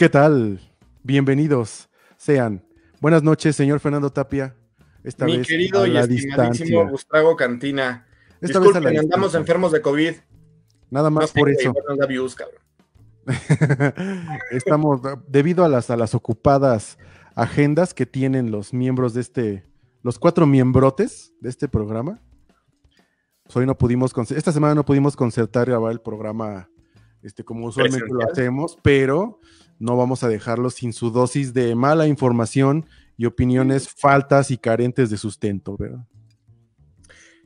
¿Qué tal? Bienvenidos sean. Buenas noches, señor Fernando Tapia. Esta Mi querido y estimadísimo Gustavo Cantina. Esta Disculpen, vez andamos enfermos de COVID. Nada más por eso. Estamos, debido a las, a las ocupadas agendas que tienen los miembros de este, los cuatro miembrotes de este programa, pues hoy no pudimos, esta semana no pudimos concertar grabar el programa este, como usualmente lo hacemos, pero no vamos a dejarlo sin su dosis de mala información y opiniones faltas y carentes de sustento, ¿verdad?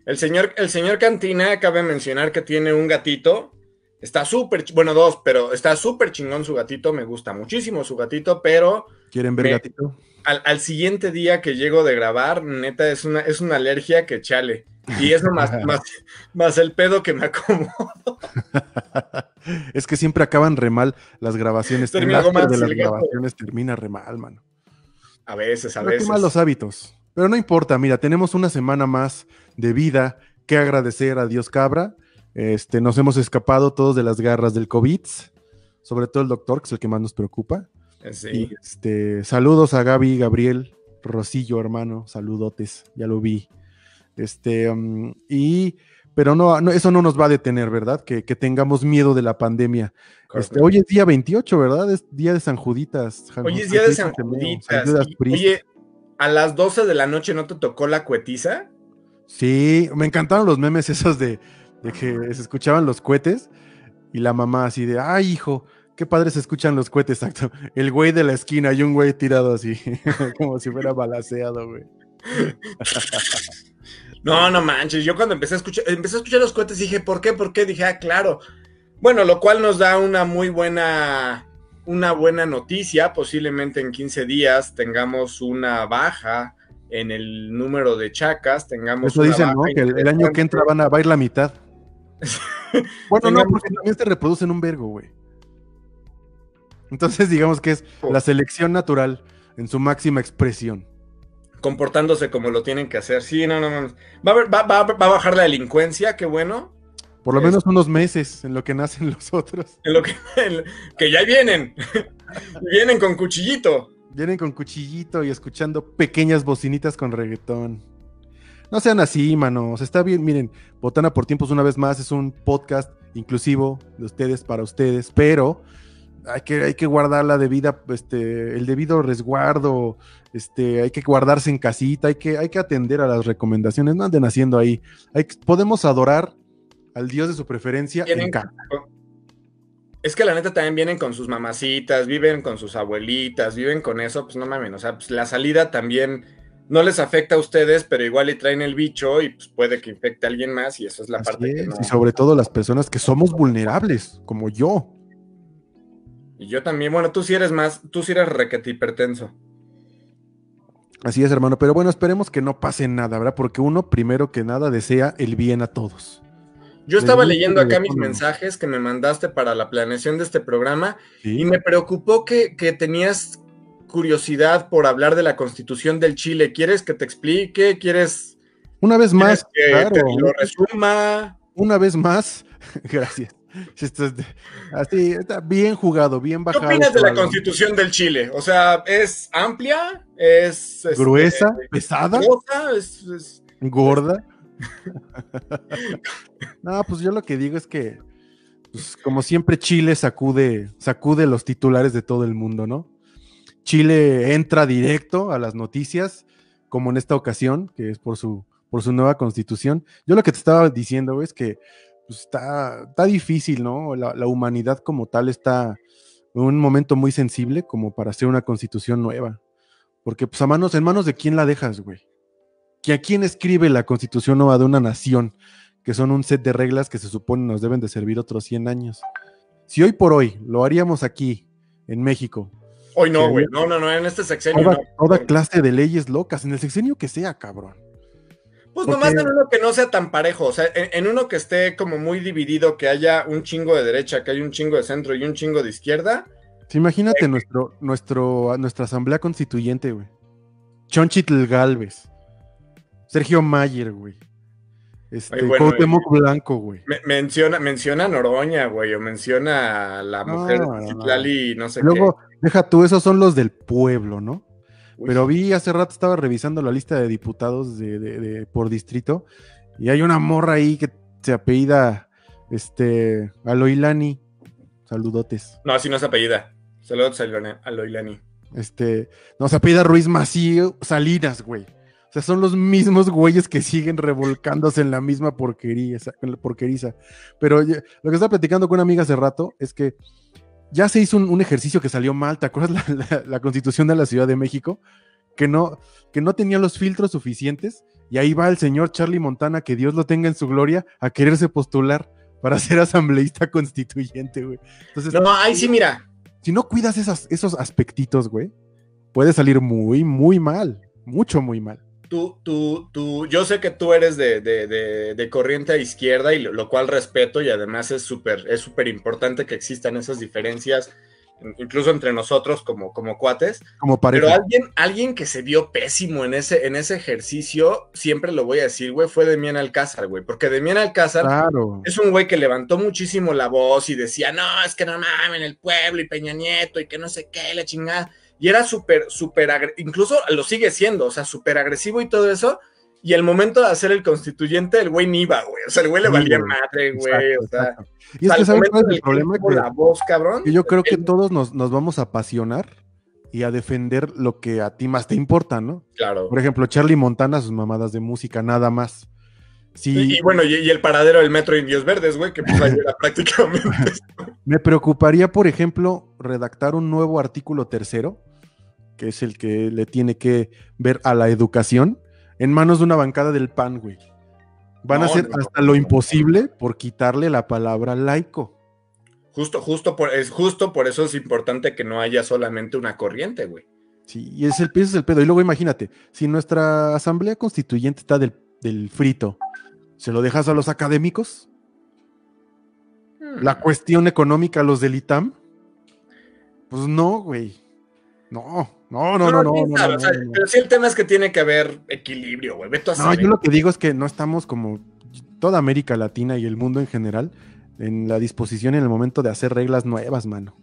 El señor, el señor Cantina cabe mencionar que tiene un gatito. Está súper, bueno, dos, pero está súper chingón su gatito. Me gusta muchísimo su gatito, pero. ¿Quieren ver gatito? Al, siguiente día que llego de grabar, neta, es una, es una alergia que chale. Y eso más, más, más el pedo que me acomodo. es que siempre acaban re mal las grabaciones. Termina de las grabaciones termina re mal, mano. A veces, a veces. Qué malos hábitos. Pero no importa, mira, tenemos una semana más de vida que agradecer a Dios Cabra. Este, nos hemos escapado todos de las garras del COVID, sobre todo el doctor, que es el que más nos preocupa. Sí. este, saludos a Gaby, Gabriel, Rosillo, hermano, saludotes, ya lo vi. Este, um, y, pero no, eso no nos va a detener, ¿verdad? Que, tengamos miedo de la pandemia. Este, hoy es día 28, ¿verdad? Es día de San Juditas. hoy es día de San Juditas. oye, a las 12 de la noche no te tocó la cuetiza. Sí, me encantaron los memes esos de, que se escuchaban los cohetes y la mamá así de, ay hijo, qué padre se escuchan los cohetes, exacto. El güey de la esquina y un güey tirado así, como si fuera balaseado, güey. No, no manches. Yo cuando empecé a escuchar, empecé a escuchar los cohetes dije, ¿por qué? ¿Por qué? Dije, ah, claro. Bueno, lo cual nos da una muy buena, una buena noticia. Posiblemente en 15 días tengamos una baja en el número de chacas, tengamos. Eso dicen, ¿no? Que el, año que entra van a, va a ir la mitad. bueno, no, porque también se reproducen un vergo, güey. Entonces, digamos que es la selección natural en su máxima expresión comportándose como lo tienen que hacer. Sí, no, no, no. Va a, va, a bajar la delincuencia, qué bueno. Por lo menos unos meses en lo que nacen los otros. En lo que, que ya vienen. vienen con cuchillito. Vienen con cuchillito y escuchando pequeñas bocinitas con reggaetón. No sean así, manos. Está bien, miren, Botana por Tiempos una vez más es un podcast inclusivo de ustedes para ustedes, pero hay que, hay que guardar la debida, este, el debido resguardo, este, hay que guardarse en casita, hay que, hay que atender a las recomendaciones, no anden haciendo ahí. Hay, podemos adorar al Dios de su preferencia en casa. Es que la neta también vienen con sus mamacitas, viven con sus abuelitas, viven con eso, pues no mames, o sea, pues la salida también no les afecta a ustedes, pero igual le traen el bicho y pues puede que infecte a alguien más y eso es la parte que no... Y sobre todo las personas que somos vulnerables, como yo. Y yo también, bueno, tú sí eres más, tú sí eres requete hipertenso. Así es, hermano, pero bueno, esperemos que no pase nada, ¿verdad? Porque uno, primero que nada, desea el bien a todos. Yo estaba leyendo acá mis mensajes que me mandaste para la planeación de este programa y me preocupó que, tenías curiosidad por hablar de la constitución del Chile. ¿Quieres que te explique? ¿Quieres... Una vez más, que te lo resuma? Una vez más, gracias. Así, está bien jugado, bien bajado. ¿Qué opinas de la constitución del Chile? O sea, ¿es amplia? ¿Es este, gruesa? ¿Pesada? ¿Es, gorda? no, pues yo lo que digo es que, pues, como siempre, Chile sacude, sacude los titulares de todo el mundo, ¿no? Chile entra directo a las noticias, como en esta ocasión, que es por su, por su nueva constitución. Yo lo que te estaba diciendo es que pues está, está difícil, ¿no? La, humanidad como tal está en un momento muy sensible como para hacer una constitución nueva. Porque pues a manos, en manos de quién la dejas, güey. ¿A quién escribe la constitución nueva de una nación? Que son un set de reglas que se supone nos deben de servir otros 100 años. Si hoy por hoy lo haríamos aquí, en México. Hoy no, güey. No, no, no, en este sexenio. Toda, toda clase de leyes locas, en el sexenio que sea, cabrón. Pues nomás en uno que no sea tan parejo, o sea, en, uno que esté como muy dividido, que haya un chingo de derecha, que haya un chingo de centro y un chingo de izquierda. imagínate nuestro, nuestro, nuestra asamblea constituyente, güey. Chonchitl Galvez, Sergio Mayer, güey. Este, Ay, bueno, Cuauhtémoc Blanco, güey. Me- menciona, menciona a Noroña, güey, o menciona a la mujer no, de no. Citlali, no sé Luego, deja tú, esos son los del pueblo, ¿no? Pero vi hace rato, estaba revisando la lista de diputados de, de- de- por distrito, y hay una morra ahí que se apellida este, Aloilani. Saludotes. No, así no es apellida. Saludos a Loilani-. Este, no, se apellida Ruiz Macío Salinas, güey. O sea, son los mismos güeyes que siguen revolcándose en la misma porquería, en la porqueriza. Pero lo que estaba platicando con una amiga hace rato es que ya se hizo un, un ejercicio que salió mal. ¿Te acuerdas la, la- la constitución de la Ciudad de México? Que no, que no tenía los filtros suficientes. Y ahí va el señor Charlie Montana, que Dios lo tenga en su gloria, a quererse postular para ser asambleísta constituyente, güey. Entonces, No, ahí sí, mira. si no cuidas esas, esos aspectitos, güey, puede salir muy, muy mal. Mucho, muy mal. Tú, tú, tú, yo sé que tú eres de, de- de- de corriente a izquierda y lo, lo cual respeto y además es súper es súper importante que existan esas diferencias, incluso entre nosotros como, como cuates. Como Pero alguien, alguien que se vio pésimo en ese, en ese ejercicio, siempre lo voy a decir, güey, fue Demián Alcázar, güey, porque Demián Alcázar Claro. es un güey que levantó muchísimo la voz y decía, no, es que no mamen el pueblo y Peña Nieto y que no sé qué, la chingada. Y era súper, súper, incluso lo sigue siendo, o sea, súper agresivo y todo eso. Y el momento de hacer el constituyente, el güey ni iba, güey. O sea, el güey le Sí, valía güey. madre, güey. Exacto, O sea, exacto. Y es al que, ¿sabes cuál es el problema? Que, la voz, cabrón. que yo creo que todos nos, nos vamos a apasionar y a defender lo que a ti más te importa, ¿no? Claro. Por ejemplo, Charlie Montana, sus mamadas de música, nada más. Sí, Y, bueno, y, y el paradero del metro Indios Verdes, güey, que pues ahí era prácticamente. me preocuparía, por ejemplo, redactar un nuevo artículo tercero, que es el que le tiene que ver a la educación, en manos de una bancada del PAN, güey. Van a hacer no, hasta no, lo imposible por quitarle la palabra laico. Justo, justo por, es justo por eso es importante que no haya solamente una corriente, güey. Sí, y es el, ese es el pedo. Y luego imagínate, si nuestra asamblea constituyente está del, del frito, ¿se lo dejas a los académicos? La cuestión económica a los del ITAM? Pues no, güey. No, no, no, no, no. no, o sea. Pero sí el tema es que tiene que haber equilibrio, güey. Vete a No, yo lo que digo es que no estamos como toda América Latina y el mundo en general en la disposición en el momento de hacer reglas nuevas, mano.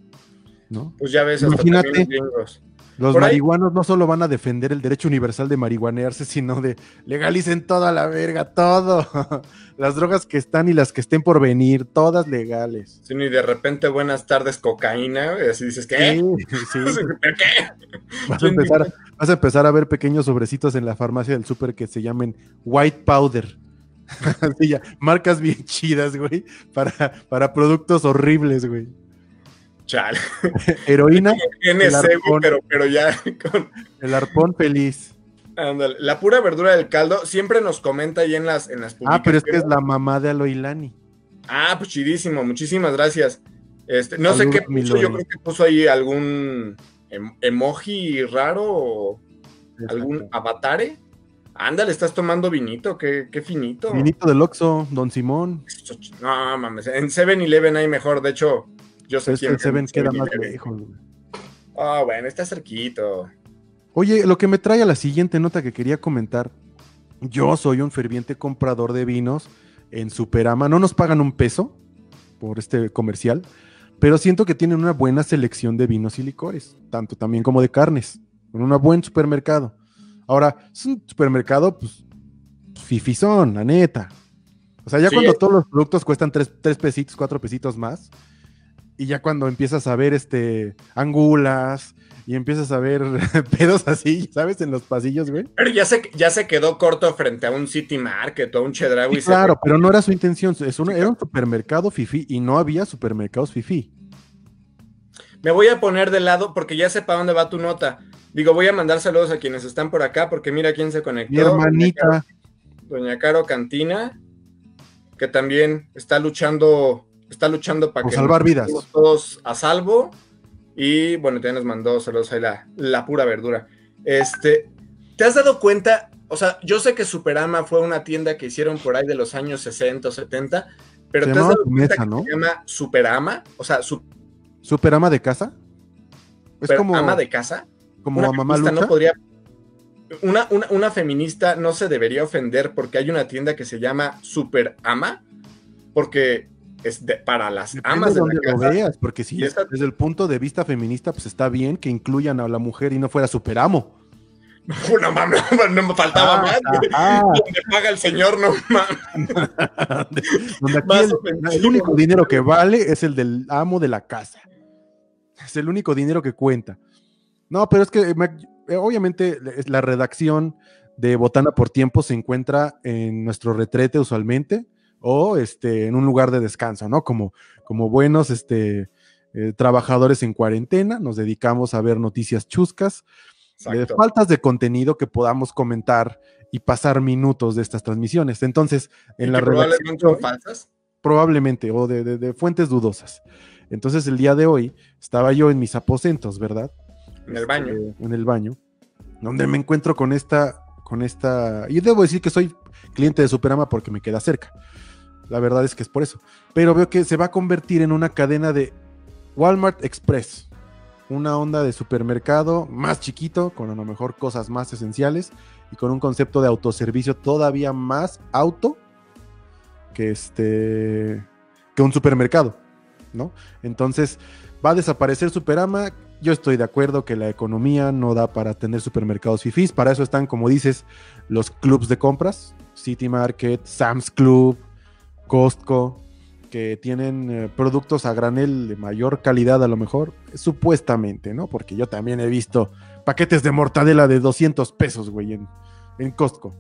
¿No? Pues ya ves, hasta Imagínate. los. Los Por ahí- marihuanos no solo van a defender el derecho universal de marihuanearse, sino de legalicen toda la verga, todo. Las drogas que están y las que estén por venir, todas legales. Sí, y de repente, buenas tardes, cocaína, güey, así dices, ¿qué? Sí, sí. ¿Pero qué? Vas a, empezar, vas a empezar a ver pequeños sobrecitos en la farmacia del súper que se llamen white powder. Así ya, marcas bien chidas, güey, para, para productos horribles, güey. Chale. Heroína, güey, arpón. pero, pero ya con... el arpón feliz. ándale. La pura verdura del caldo siempre nos comenta ahí en las, en las Ah, pero es que es publicaciones. la mamá de Aloilani. Ah, pues chidísimo, muchísimas gracias. Este, no sé qué puso, yo creo que puso ahí algún em- emoji raro o algún avatare. Ándale, estás tomando vinito, qué, qué finito. Vinito del Oxxo, Don Simón. No mames, en 7-Eleven hay mejor, de hecho, yo sé Es que quién el Seven queda más 7-Eleven. lejos. Ah, bueno, está cerquito. Oye, lo que me trae a la siguiente nota que quería comentar. Yo soy un ferviente comprador de vinos en Superama. No nos pagan un peso por este comercial, pero siento que tienen una buena selección de vinos y licores, tanto también como de carnes, en un buen supermercado. Ahora, es un supermercado, pues, fifizón, la neta. O sea, ya Sí. cuando todos los productos cuestan tres, tres pesitos, cuatro pesitos más, y ya cuando empiezas a ver este angulas y empiezas a ver pedos así, ¿sabes? En los pasillos, güey. Pero ya se, ya se quedó corto frente a un City Market o a un Chedraui. Sí, claro, pero no era su intención. Es un- era un supermercado fifi y no había supermercados fifi. Me voy a poner de lado porque ya sé para dónde va tu nota. Digo, voy a mandar saludos a quienes están por acá porque mira quién se conectó. Mi hermanita, Doña Caro Cantina, que también está luchando, está luchando para que salvar vidas. todos a salvo. Y bueno, también nos mandó saludos ahí la, la pura verdura. Este, ¿te has dado cuenta? O sea, yo sé que Superama fue una tienda que hicieron por ahí de los años 60 o 70, pero Se ¿te has dado cuenta Mesa, que ¿no? se llama Superama? O sea, superama de casa. Es como, Superama de casa. como Una a mamá lucha. no podría. una, una, una, feminista no se debería ofender porque hay una tienda que se llama Super Ama, porque es para las amas de, donde lo veas, porque si desde el punto de vista feminista, pues está bien que incluyan a la mujer y no fuera superamo. No, mames, no, me faltaba ah, más. Ah. Donde paga el señor, no mames. el, único dinero que vale es el del amo de la casa. Es el único dinero que cuenta. No, pero es que obviamente la redacción de Botana por Tiempo se encuentra en nuestro retrete usualmente o este, en un lugar de descanso, ¿no? Como, como buenos este, eh, trabajadores en cuarentena, nos dedicamos a ver noticias chuscas, de faltas de contenido que podamos comentar y pasar minutos de estas transmisiones. Entonces, en la probablemente son falsas. Probablemente, o de, de, fuentes dudosas. Entonces, el día de hoy estaba yo en mis aposentos, ¿verdad? En el baño. Este, en el baño, donde me encuentro con esta, con esta, y debo decir que soy cliente de Superama porque me queda cerca. La verdad es que es por eso. Pero veo que se va a convertir en una cadena de Walmart Express. Una onda de supermercado más chiquito, con a lo mejor cosas más esenciales y con un concepto de autoservicio todavía más auto que este que un supermercado, ¿no? Entonces, va a desaparecer Superama. Yo estoy de acuerdo que la economía no da para tener supermercados fifís. Para eso están, como dices, los clubs de compras, City Market, Sam's Club, Costco, que tienen eh, productos a granel de mayor calidad a lo mejor, supuestamente, ¿no? Porque yo también he visto paquetes de mortadela de 200 pesos, güey, en, en Costco,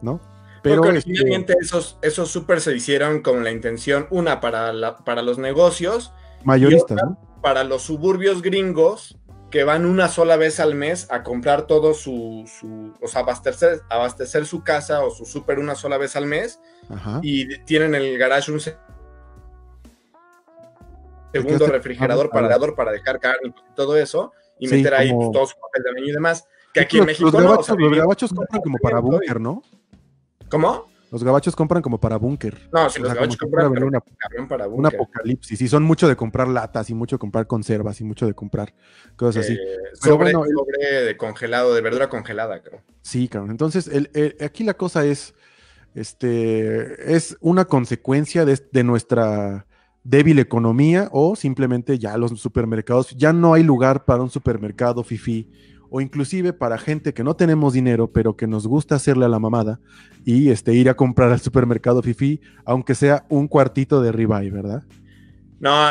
¿no? Pero originalmente esos, esos super se hicieron con la intención, una, para, la, para los negocios. Mayoristas, ¿no? Para los suburbios gringos que van una sola vez al mes a comprar todo su, su o sea, abastecer, abastecer su casa o su super una sola vez al mes y tienen el garage un segundo refrigerador para, para dejar carne y todo eso, y meter ahí pues, todo su papel de baño y demás. Que aquí en México los gabachos, compran como para búnker, ¿no? ¿Cómo? Los gabachos compran como para búnker. No, si los gabachos compran una, para un apocalipsis. Y son mucho de comprar latas y mucho de comprar conservas y mucho de comprar cosas así. Eh, sobre, de congelado, de verdura congelada, creo. Sí, claro. Entonces, el, aquí la cosa es este, es una consecuencia de, nuestra débil economía o simplemente ya los supermercados, ya no hay lugar para un supermercado fifi o inclusive para gente que no tenemos dinero, pero que nos gusta hacerle a la mamada y este, ir a comprar al supermercado fifi, aunque sea un cuartito de ribeye, ¿verdad? No,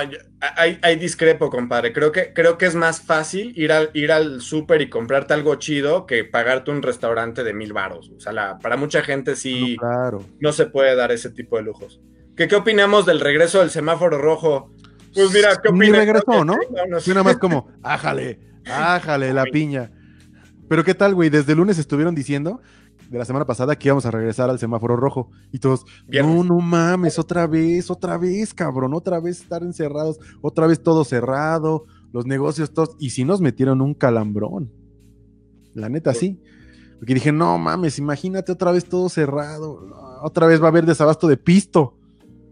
hay, discrepo, compadre. Creo que, creo que es más fácil ir al, ir al súper y comprarte algo chido que pagarte un restaurante de mil varos. O sea, para mucha gente sí no, se puede dar ese tipo de lujos. ¿Qué, ¿Qué opinamos del regreso del semáforo rojo? Pues mira, ¿qué opinas? Ni regresó, ¿no? Más como, ájale, ájale la piña. Pero ¿qué tal, güey? Desde el lunes estuvieron diciendo de la semana pasada que íbamos a regresar al semáforo rojo. Y todos, no, no mames, otra vez, otra vez, cabrón, otra vez estar encerrados, otra vez todo cerrado, los negocios todos. Y si nos metieron un calambrón. La neta, sí. Porque dije, no mames, imagínate otra vez todo cerrado. otra vez va a haber desabasto de pisto.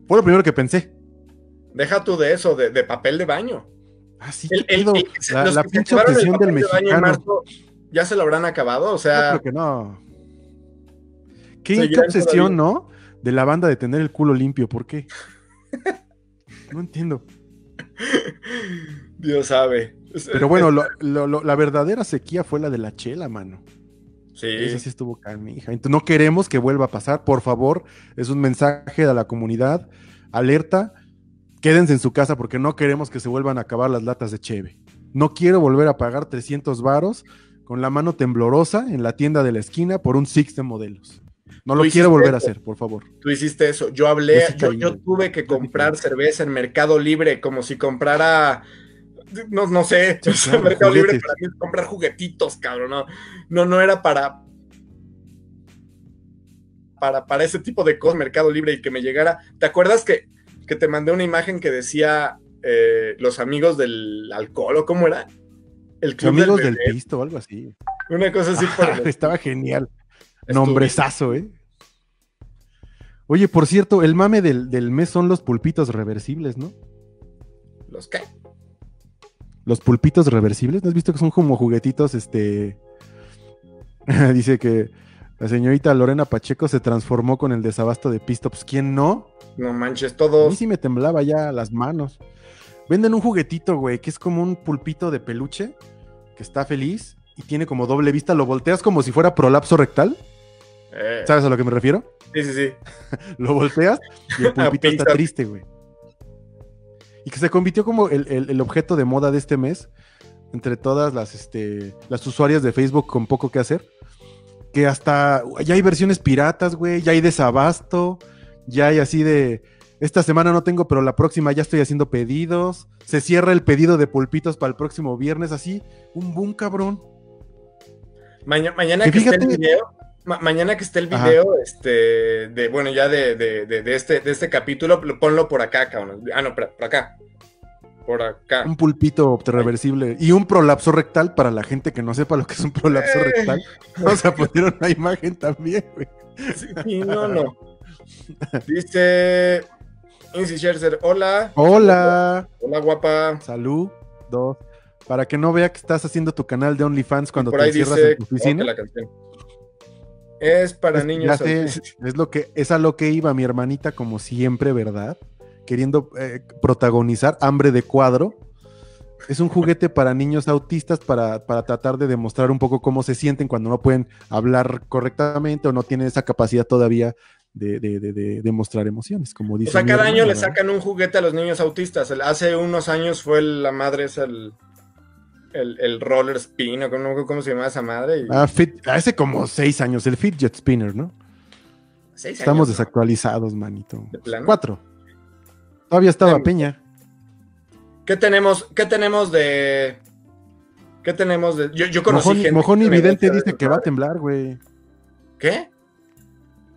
Fue lo primero que pensé. Deja tú de eso, de, papel de baño. Ah, sí, la, pinche obsesión del mexicano. ¿Ya se lo habrán acabado? O sea. creo que no. Qué, obsesión, ¿no? De la banda de tener el culo limpio, ¿por qué? no entiendo. Dios sabe. Pero bueno, la verdadera sequía fue la de la chela, mano. Sí. Esa sí estuvo canija. Entonces, no queremos que vuelva a pasar, por favor. Es un mensaje a la comunidad. Alerta. Quédense en su casa porque no queremos que se vuelvan a acabar las latas de cheve. No quiero volver a pagar 300 varos con la mano temblorosa en la tienda de la esquina por un Six de modelos. No lo quiero volver a hacer, por favor. Tú hiciste eso. Yo hablé, yo, tuve que comprar cerveza en Mercado Libre, como si comprara, no, no sé, Mercado Libre para mí comprar juguetitos, cabrón. No, no, no era para, para, para ese tipo de cosas, Mercado Libre, y que me llegara. ¿Te acuerdas que, que te mandé una imagen que decía eh, los amigos del alcohol o cómo era? El club amigos del, pisto o algo así. Una cosa así. estaba genial. Nombrezazo, ¿eh? Oye, por cierto, el mame del, mes son los pulpitos reversibles, ¿no? ¿Los qué? Los pulpitos reversibles, ¿no has visto que son como juguetitos, este... Dice que la señorita Lorena Pacheco se transformó con el desabasto de pisto. Pues, ¿quién no? No manches, A mí todos. sí me temblaba ya las manos. Venden un juguetito, güey, que es como un pulpito de peluche que está feliz y tiene como doble vista. Lo volteas como si fuera prolapso rectal. Eh, ¿Sabes a lo que me refiero? sí, sí, sí. Lo volteas y el pulpito está triste, güey. Y que se convirtió como el, el- el objeto de moda de este mes entre todas las, este, las usuarias de Facebook con poco que hacer. Que hasta ya hay versiones piratas, güey, ya hay desabasto, ya hay así de... Esta semana no tengo, pero la próxima ya estoy haciendo pedidos. Se cierra el pedido de pulpitos para el próximo viernes, así. Un boom, cabrón. Maña- mañana Que que, esté el video, ma- mañana que esté el Ajá. video, este, de, bueno, ya de, de- de- de este, de este capítulo, lo- ponlo por acá, cabrón. Ah, no, por acá. Por acá. Un pulpito reversible y un prolapso rectal para la gente que no sepa lo que es un prolapso Eh. rectal. Vamos a poner una imagen también, güey. Sí, no, no. Dice Incy Scherzer, hola. Hola, Hola, guapa. salud, dos. Para que no vea que estás haciendo tu canal de OnlyFans cuando por te ahí encierras dice en tu ¿cómo que oficina. la canción. Es para Es- niños. sé, es lo que es a lo que iba mi hermanita como siempre, ¿verdad? Queriendo eh, protagonizar hambre de cuadro. Es un juguete para niños autistas para, para tratar de demostrar un poco cómo se sienten cuando no pueden hablar correctamente o no tienen esa capacidad todavía de, de, de- de demostrar emociones, como dice. O sea, cada año le sacan un juguete a los niños autistas. Hace unos años fue la madre, es el, el, el roller spin, o cómo, cómo se llama esa madre. y- Ah, fit- hace como seis años, el Fidget Spinner, ¿no? seis Estamos desactualizados, manito. De plano. Cuatro. Todavía estaba Em, Peña. ¿Qué tenemos, ¿Qué tenemos de...? ¿Qué tenemos de...? Yo, yo conocí Mojón, gente Mojón que Vidente dice que va a temblar, güey. ¿Qué?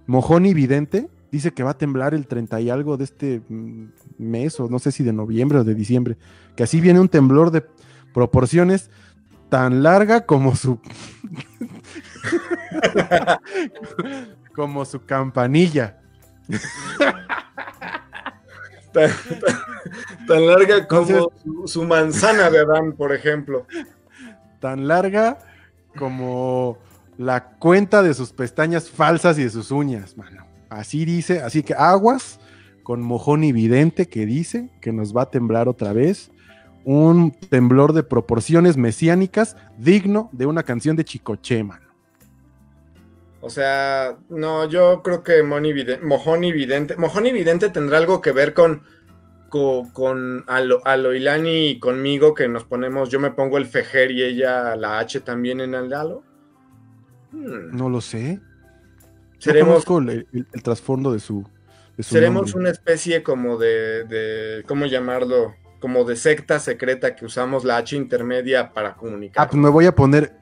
Mojón y Vidente dice que va a temblar el 30 y algo de este mm, mes, o no sé si de noviembre o de diciembre. Que así viene un temblor de proporciones tan larga como su. como su campanilla. Tan, tan- tan larga como Entonces- su, su manzana de Adán, por ejemplo. Tan larga como la cuenta de sus pestañas falsas y de sus uñas, mano. Así dice, así que aguas con mojón y vidente que dice que nos va a temblar otra vez. Un temblor de proporciones mesiánicas digno de una canción de Chicoche, mano. O sea, no, yo creo que Moni Vide- Mojón y Vidente. Mojón y Vidente tendrá algo que ver con, con, con Alo- Aloilani y conmigo, que nos ponemos, yo me pongo el fejer y ella la H también en el halo. Hmm, No lo sé. Seremos el, el- el trasfondo de su, de su seremos nombre. una especie como de, de, ¿cómo llamarlo? Como de secta secreta que usamos la H intermedia para comunicar. Ah, pues me voy a poner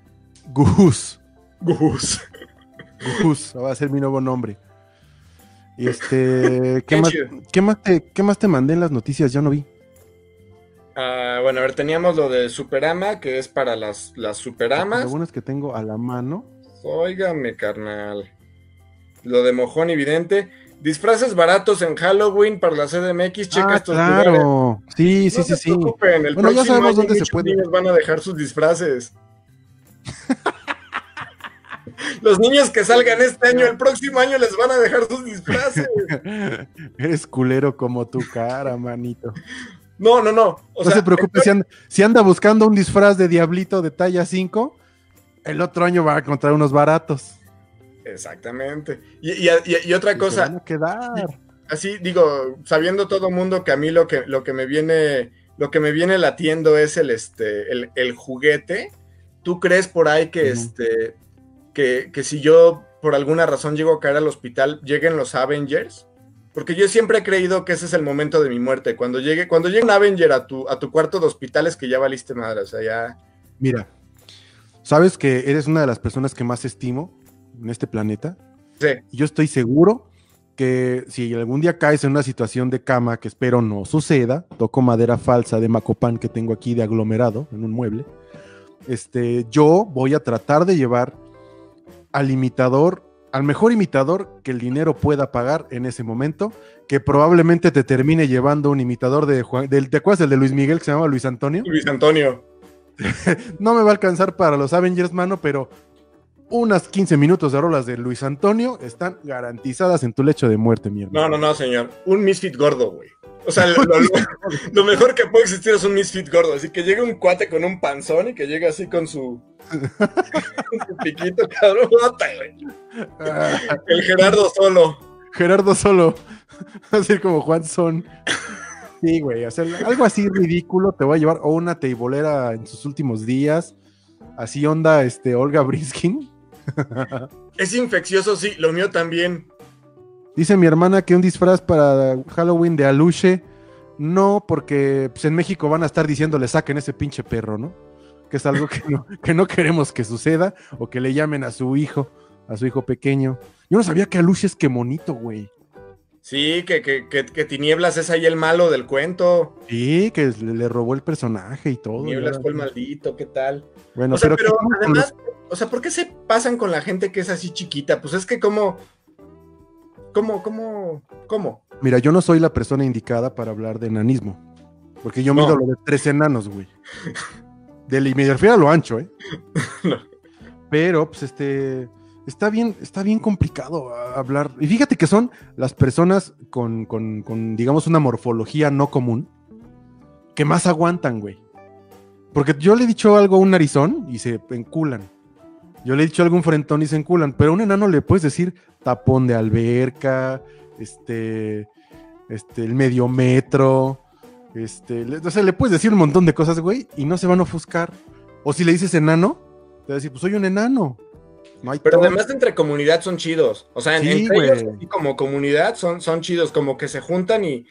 Gus. Gus. Gus, va a ser mi nuevo nombre. Este, ¿qué más. ¿qué más te, qué más te mandé en las noticias? Ya no vi. Ah, bueno, a ver, teníamos lo de Superama, que es para las, las Superamas. Es que tengo a la mano. Óigame, carnal. Lo de mojón evidente. Disfraces baratos en Halloween para la CDMX. Checa ah, estos lugares. claro. Sí, sí, No sí, se sí. preocupen, el Bueno, ya sabemos año dónde se puede. niños van a dejar sus disfraces. Los niños que salgan este año, el próximo año les van a dejar sus disfraces. Eres culero como tu cara, manito. No, no, no. O no sea, se preocupe, si anda, si anda buscando un disfraz de diablito de talla 5, el otro año va a encontrar unos baratos. Exactamente. Y, y- y- y otra cosa, van a quedar. así digo, sabiendo todo mundo que a mí lo que, lo que me viene, lo que me viene latiendo es el este, el, el juguete. ¿Tú crees por ahí que este, que, que si yo por alguna razón llego a caer al hospital, lleguen los Avengers? Porque yo siempre he creído que ese es el momento de mi muerte. Cuando llegue, cuando llegue un Avenger a tu, a tu cuarto de hospital es que ya valiste madre. O sea, ya. Mira, sabes que eres una de las personas que más estimo en este planeta. Sí. Yo estoy seguro que si algún día caes en una situación de cama, que espero no suceda, toco madera falsa de Macopan que tengo aquí de aglomerado en un mueble, este, yo voy a tratar de llevar al imitador, al mejor imitador que el dinero pueda pagar en ese momento, que probablemente te termine llevando un imitador de Juan, del, ¿te acuerdas el de Luis Miguel que se llama Luis Antonio? Luis Antonio. No me va a alcanzar para los Avengers, mano, pero unas 15 minutos de rolas de Luis Antonio están garantizadas en tu lecho de muerte, mi hermano. No, no, no, señor. Un misfit gordo, güey. O sea, lo, lo- lo mejor que puede existir es un misfit gordo. Así que llegue un cuate con un panzón y que llegue así con su, con su piquito, cabrón. Ah, El Gerardo solo. Gerardo solo. Así como Juan Son. Sí, güey. O sea, algo así ridículo te voy a llevar. O una teibolera en sus últimos días. Así onda este, Olga Briskin. Es infeccioso, sí. Lo mío también. Dice mi hermana que un disfraz para Halloween de Aluche. No, porque pues, en México van a estar diciéndole saquen ese pinche perro, ¿no? Que es algo que no, que no queremos que suceda. O que le llamen a su hijo, a su hijo pequeño. Yo no sabía que Aluche es que monito, güey. Sí, que, que, que, que Tinieblas es ahí el malo del cuento. Sí, que le, robó el personaje y todo. Tinieblas ya. fue el maldito, ¿qué tal? Bueno, o sea, pero, pero ¿qué tal con los- además, o sea, ¿por qué se pasan con la gente que es así chiquita? Pues es que como... ¿Cómo, cómo, cómo? Mira, yo no soy la persona indicada para hablar de enanismo. Porque yo No. mido lo de tres enanos, güey. Del, y me refiero a lo ancho, ¿eh? No. Pero, pues, este. Está bien, está bien complicado hablar. Y fíjate que son las personas con, con, con, digamos, una morfología no común que más aguantan, güey. Porque yo le he dicho algo a un narizón y se enculan. Yo le he dicho algo a un frentón y se enculan. Pero a un enano le puedes decir tapón de alberca, este, este, el medio metro, este, le- o sea, le puedes decir un montón de cosas, güey, y no se van a ofuscar. O si le dices enano, te va a decir, pues soy un enano. No hay Pero todo. además entre comunidad son chidos. O sea, Sí, entre ellos y como comunidad son, son chidos, como que se juntan y...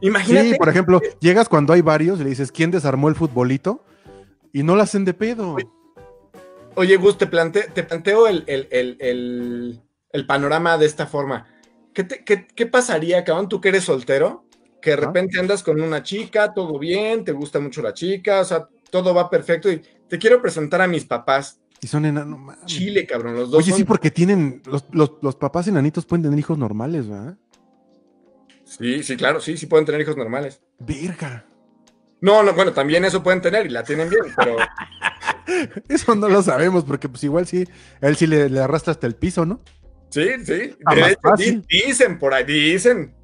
imagínate... Sí, por ejemplo, llegas cuando hay varios y le dices, ¿quién desarmó el futbolito? Y no la hacen de pedo. Oye, Gus, te, plante- te planteo el, el- el- el- el panorama de esta forma. ¿Qué, te- qué- qué pasaría, cabrón, tú que eres soltero? Que de repente andas con una chica, todo bien, te gusta mucho la chica, o sea, todo va perfecto y te quiero presentar a mis papás. Y son enanos. Chile, cabrón, los dos Oye, sí, porque tienen. Los, los- los papás enanitos pueden tener hijos normales, ¿verdad? Sí, sí, claro, sí, sí pueden tener hijos normales. Verga. No, no, bueno, también eso pueden tener y la tienen bien, pero Eso no lo sabemos, porque pues igual sí, él sí le, le arrastra hasta el piso, ¿no? sí, sí. Ah, De hecho, dicen por ahí, dicen,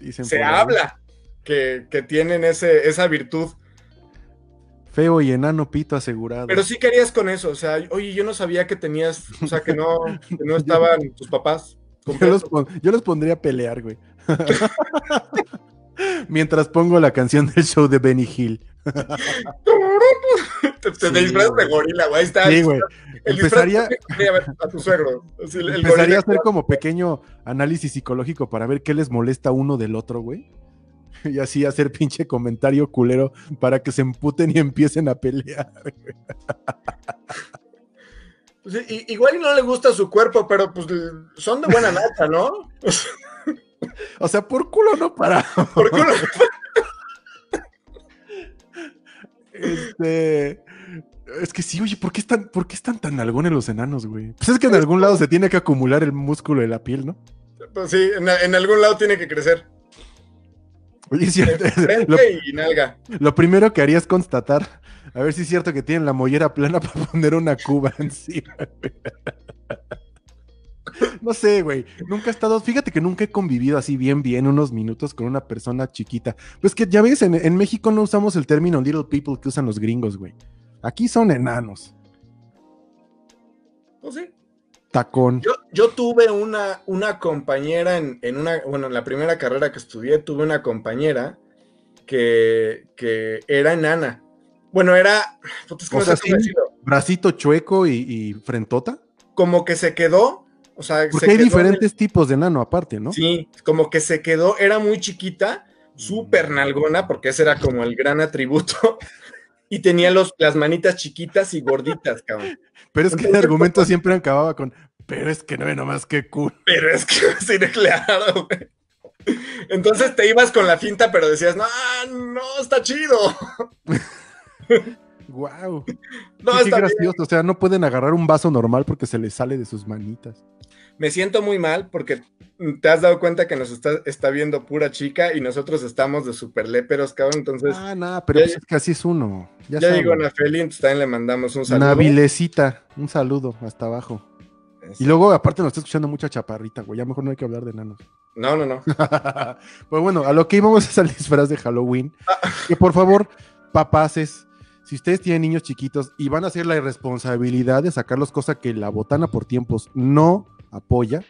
Dicen se habla que, que tienen ese, esa virtud. Feo y enano pito asegurado. Pero sí querías con eso, o sea, oye, yo no sabía que tenías, o sea, que no, que no estaban tus papás. yo, los, pon- yo los pondría a pelear, güey. Mientras pongo la canción del show de Benny Hill. Te, te Sí, disfrazas de güey. gorila, güey. Ahí está. Sí, güey. El Empezaría, a tu suegro. Así, el- el empezaría a hacer como pequeño análisis psicológico para ver qué les molesta uno del otro, güey. Y así hacer pinche comentario culero para que se emputen y empiecen a pelear. Pues, i- igual no le gusta su cuerpo, pero pues son de buena nata, ¿no? O sea, por culo no para. ¿Por uno- Este. Es que sí, oye, ¿por qué están, por qué están tan algones los enanos, güey? Pues es que en algún lado se tiene que acumular el músculo de la piel, ¿no? Pues sí, en, en algún lado tiene que crecer. Oye, es cierto. Frente Lo, y nalga. lo primero que haría es constatar, a ver si es cierto que tienen la mollera plana para poner una cuba encima. No sé, güey. Nunca he estado. Fíjate que nunca he convivido así bien, bien unos minutos con una persona chiquita. Pues que ya ves, en, en México no usamos el término little people que usan los gringos, güey. Aquí son enanos. Pues sí. Tacón. Yo, yo tuve una, una compañera en, en una, bueno, en la primera carrera que estudié, tuve una compañera que, que era enana. Bueno, era, puta, es que O no sea, sé cómo sí. decirlo. Bracito chueco y, y frentota. como que se quedó, o sea, se Porque hay quedó diferentes tipos de enano aparte, ¿no? sí, como que se quedó, era muy chiquita, súper nalgona, porque ese era como el gran atributo, y tenía los, las manitas chiquitas y gorditas, cabrón. Pero es que el argumento siempre acababa con, pero es que no nomás que cool. Pero es que sí, claro, güey. Entonces te ibas con la finta, pero decías, no, no, está chido. Wow. No, qué está gracioso. O sea, no pueden agarrar un vaso normal porque se les sale de sus manitas. Me siento muy mal porque te has dado cuenta que nos está, está viendo pura chica y nosotros estamos de super léperos, cabrón. Entonces, Ah, no, pero Ya- pues es que así es uno. Ya, ya llegó Ana Feli, entonces también le mandamos un saludo. Navilecita, un saludo hasta abajo. Y luego, aparte, nos está escuchando mucha chaparrita, güey. Ya mejor no hay que hablar de enanos. No, no, no. pues bueno, a lo que íbamos es al disfraz de Halloween. Que por favor, papaces, si ustedes tienen niños chiquitos y van a hacer la irresponsabilidad de sacarlos, cosa que la botana por tiempos no apoya,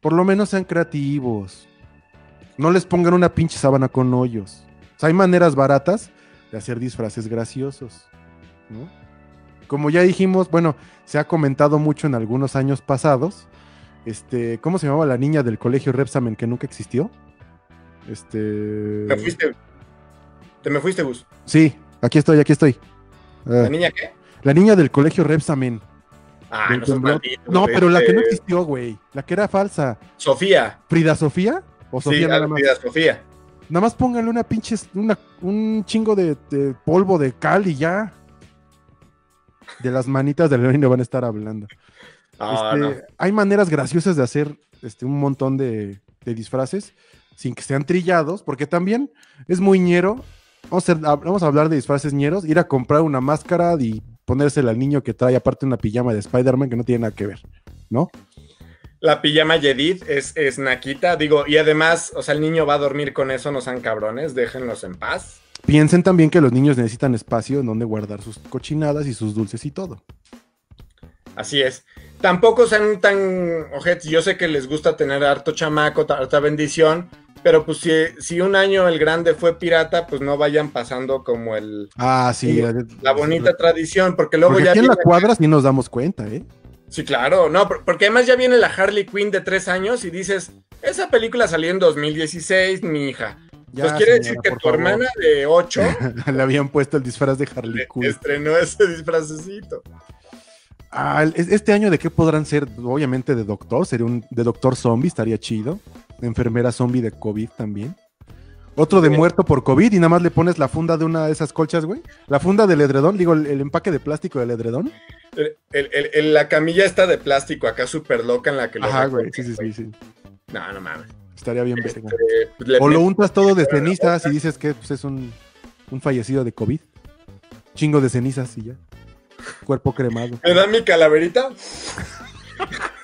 por lo menos sean creativos. No les pongan una pinche sábana con hoyos. O sea, hay maneras baratas de hacer disfraces graciosos. ¿no? Como ya dijimos, bueno, se ha comentado mucho en algunos años pasados. Este, ¿cómo se llamaba la niña del colegio Repsamen que nunca existió? Este. Me fuiste. Te me fuiste, Gus. Sí, aquí estoy, aquí estoy. Ah, ¿La niña qué? la niña del colegio Repsamen. Ah, no maldito, No, pero la que no Este, existió, güey. La que era falsa. Frida ¿Frida Sofía? ¿O Sofía Sí, nada más? Frida Sofía. Nada más póngale una pinche, una, un chingo de, de polvo de cal y ya. De las manitas del león van a estar hablando. Ah, Este, no. Hay maneras graciosas de hacer este, un montón de, de disfraces sin que sean trillados, porque también es muy ñero. Vamos a, vamos a hablar de disfraces ñeros, ir a comprar una máscara y ponérsela al niño que trae aparte una pijama de Spider-Man que no tiene nada que ver, ¿no? La pijama Yedid es, es naquita, digo, y además, o sea, el niño va a dormir con eso, no sean cabrones, déjenlos en paz. Piensen también que los niños necesitan espacio en donde guardar sus cochinadas y sus dulces y todo. Así es. Tampoco sean tan ojetes. Yo sé que les gusta tener harto chamaco, harta bendición, pero pues si, si un año el grande fue pirata, pues no vayan pasando como el Ah, sí. Sí, la bonita tradición, porque luego Porque ya aquí en la viene- cuadra sí nos damos cuenta, ¿eh? Sí, claro, no, por- porque además ya viene la Harley Quinn de tres años y dices, esa película salió en 2016, mi hija. Ya, pues quiere señora, decir que tu favor. hermana de 8 Le habían puesto el disfraz de Harley Quinn. estrenó ese disfrazecito. Ah, este año de qué podrán ser, obviamente de doctor, sería un de doctor zombie, estaría chido. Enfermera zombie de COVID también. Otro de muerto por COVID y nada más le pones la funda de una de esas colchas, güey. La funda del edredón, digo, el, el empaque de plástico del edredón. El- el- la camilla está de plástico acá súper loca en la que lo Ajá, güey, sí, sí, sí, sí. No, no mames. Estaría bien Este, pues, le O lo untas todo de cenizas y dices que pues, es un, un fallecido de COVID. Chingo de cenizas y ya. Cuerpo cremado. ¿Me da mi calaverita?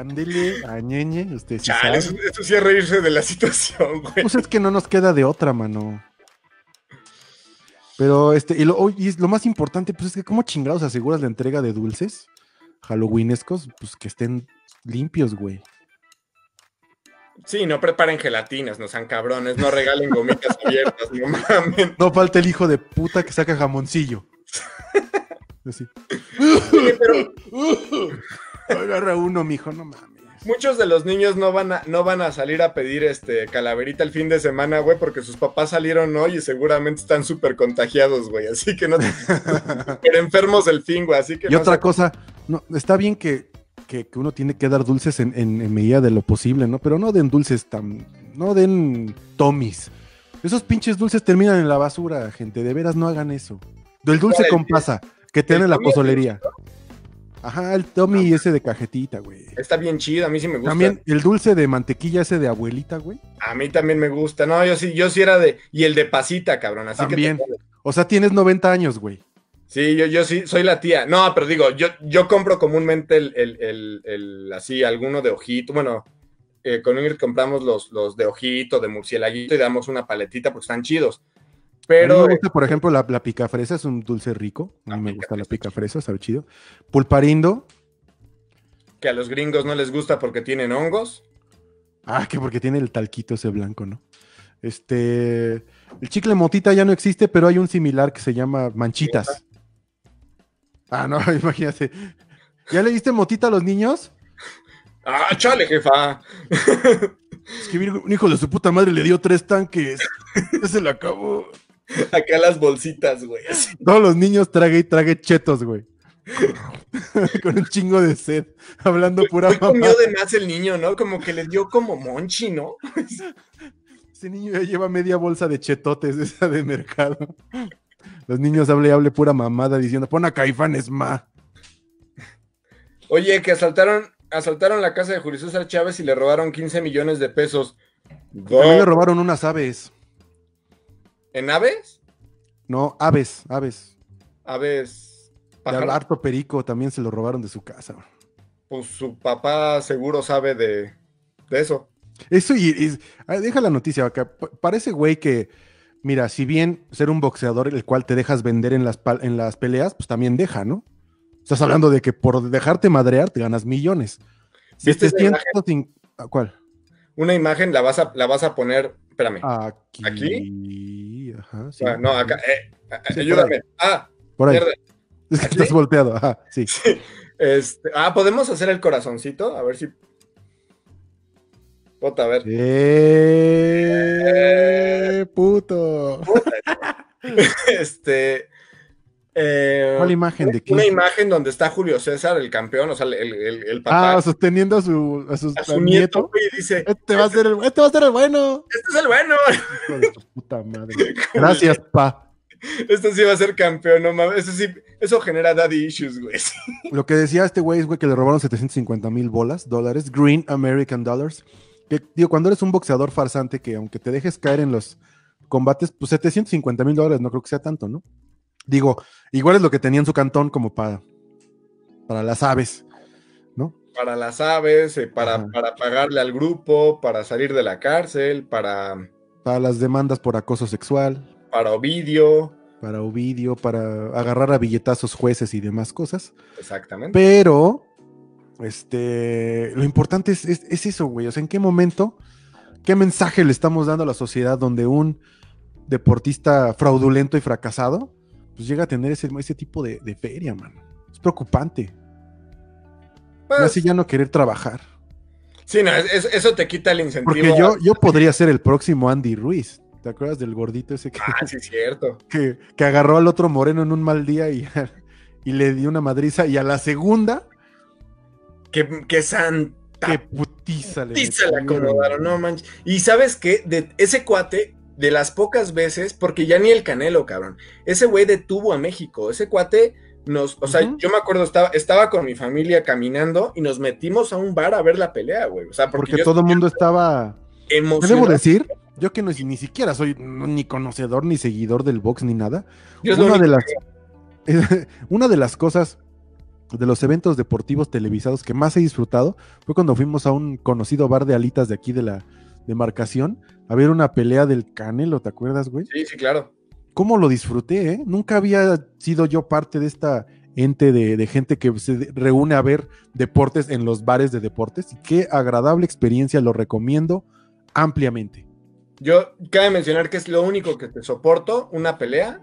Ándele, añeñe, usted sí Chale, eso, eso sí es reírse de la situación, güey. Pues es que no nos queda de otra, mano. Pero este, y lo, y lo más importante, pues es que cómo chingados aseguras la entrega de dulces halloweenescos, pues que estén limpios, güey. Sí, no preparen gelatinas, no sean cabrones, no regalen gomitas abiertas, no mamen. No falta el hijo de puta que saca jamoncillo. Así. Oye, pero Agarra uno, mijo, no mames. muchos de los niños no van a, no van a salir a pedir este calaverita el fin de semana, güey, porque sus papás salieron hoy y seguramente están súper contagiados, güey. Así que no pero enfermos el fin, güey. Así que Y no otra se- cosa, no, está bien que, que- que uno tiene que dar dulces en, en- en medida de lo posible, ¿no? Pero no den dulces tan. No den tomis. Esos pinches dulces terminan en la basura, gente. De veras no hagan eso. Del dulce ¿Cuál, el- con pasa, que tiene en la pozolería. Ajá, el Tommy ese de cajetita, güey. Está bien chido, a mí sí me gusta. También el dulce de mantequilla ese de abuelita, güey. A mí también me gusta. No, yo sí, yo sí era de. Y el de pasita, cabrón. Así También. que. te- O sea, tienes 90 años, güey. Sí, yo, yo sí, soy la tía. No, pero digo, yo, yo compro comúnmente el, el, el, el- así, alguno de ojito. Bueno, eh, con Ingrid compramos los, los de ojito, de murcielaguito y damos una paletita porque están chidos. A mí Pero me gusta, por ejemplo, la, la picafresa es un dulce rico. A mí me gusta la picafresa, sabe chido. Pulparindo. que a los gringos no les gusta porque tienen hongos. Ah, que porque tiene el talquito ese blanco, ¿no? Este. El chicle motita ya no existe, pero hay un similar que se llama manchitas. Ah, no, imagínate. ¿Ya le diste motita a los niños? ¡Ah, chale, jefa! Es que un hijo de su puta madre le dio tres tanques. Ya se lo acabó. Acá las bolsitas, güey. Todos los niños trague y trague chetos, güey. Con un chingo de sed. Hablando pura Hoy comió mamá. de más el niño, ¿no? Como que le dio como monchi, ¿no? Ese niño ya lleva media bolsa de chetotes esa de mercado. Los niños hable y hable pura mamada diciendo, pon a caifanes ma. Oye, que asaltaron asaltaron la casa de Julio César Chávez y le robaron 15 millones de pesos. También le robaron unas aves. ¿En aves? No, aves, aves. Aves. De harto perico también se lo robaron de su casa. Pues su papá seguro sabe de, de eso. Eso y, deja la noticia acá. Parece güey que, mira, si bien ser un boxeador el cual te dejas vender en las, en las peleas, pues también deja, ¿no? Estás hablando de que por dejarte madrear te ganas millones. ¿Viste este ¿Cuál? Una imagen la vas a, la vas a poner, espérame. Aquí. ¿Aquí? Ajá, no, acá. Eh, ayúdame. Ah, por ahí. Es que estás volteado, ajá, sí. Este, ah, ¿podemos hacer el corazoncito? A ver si. Puta, a ver. ¡Eh, puto! este. Eh, ¿Cuál imagen de qué? Una imagen donde está Julio César, el campeón, o sea, el, el, el papá. Ah, sosteniendo a su, a su, nieto. Y dice: este va, a ser el, este va a ser el bueno. Este es el bueno. Hijo de tu puta madre. Gracias, pa. Este sí va a ser campeón, no mames. Eso sí, eso genera daddy issues, güey. Lo que decía este güey es, güey, que le robaron 750 mil bolas, dólares, green American dollars. Que, digo, cuando eres un boxeador farsante que aunque te dejes caer en los combates, pues 750 mil dólares no creo que sea tanto, ¿no? Digo, igual es lo que tenía en su cantón como para, para las aves, ¿no? Para las aves, eh, para, para pagarle al grupo, para salir de la cárcel, para... Para las demandas por acoso sexual. Para Ovidio. Para Ovidio, para agarrar a billetazos jueces y demás cosas. Exactamente. Pero, este, lo importante es, es eso, güey. O sea, ¿en qué momento, qué mensaje le estamos dando a la sociedad donde un deportista fraudulento y fracasado pues llega a tener ese, ese tipo de, feria, mano. Es preocupante. Pues, así ya no querer trabajar. Sí, no, eso te quita el incentivo. Porque yo, yo podría ser el próximo Andy Ruiz. ¿Te acuerdas del gordito ese que, ah, sí, cierto. Que, agarró al otro moreno en un mal día y, y le dio una madriza? Y a la segunda. Que, que santa. Que putiza le, putiza le acomodaron, no manches. Y sabes qué? De ese cuate de las pocas veces, porque ya ni el Canelo, cabrón. Ese güey detuvo a México. Ese cuate nos, o sea, yo me acuerdo, estaba, estaba con mi familia caminando y nos metimos a un bar a ver la pelea, güey. O sea, porque, todo el mundo estaba. Emocionado. debo decir? Yo que no, ni siquiera soy ni conocedor ni seguidor del box ni nada. una, de las, una de las cosas de los eventos deportivos televisados que más he disfrutado fue cuando fuimos a un conocido bar de alitas de aquí de la demarcación a ver una pelea del Canelo, ¿te acuerdas, güey? Sí, sí, claro. ¿Cómo lo disfruté, eh? Nunca había sido yo parte de esta ente de, gente que se reúne a ver deportes en los bares de deportes. Qué agradable experiencia, lo recomiendo ampliamente. Yo cabe mencionar que es lo único que te soporto, una pelea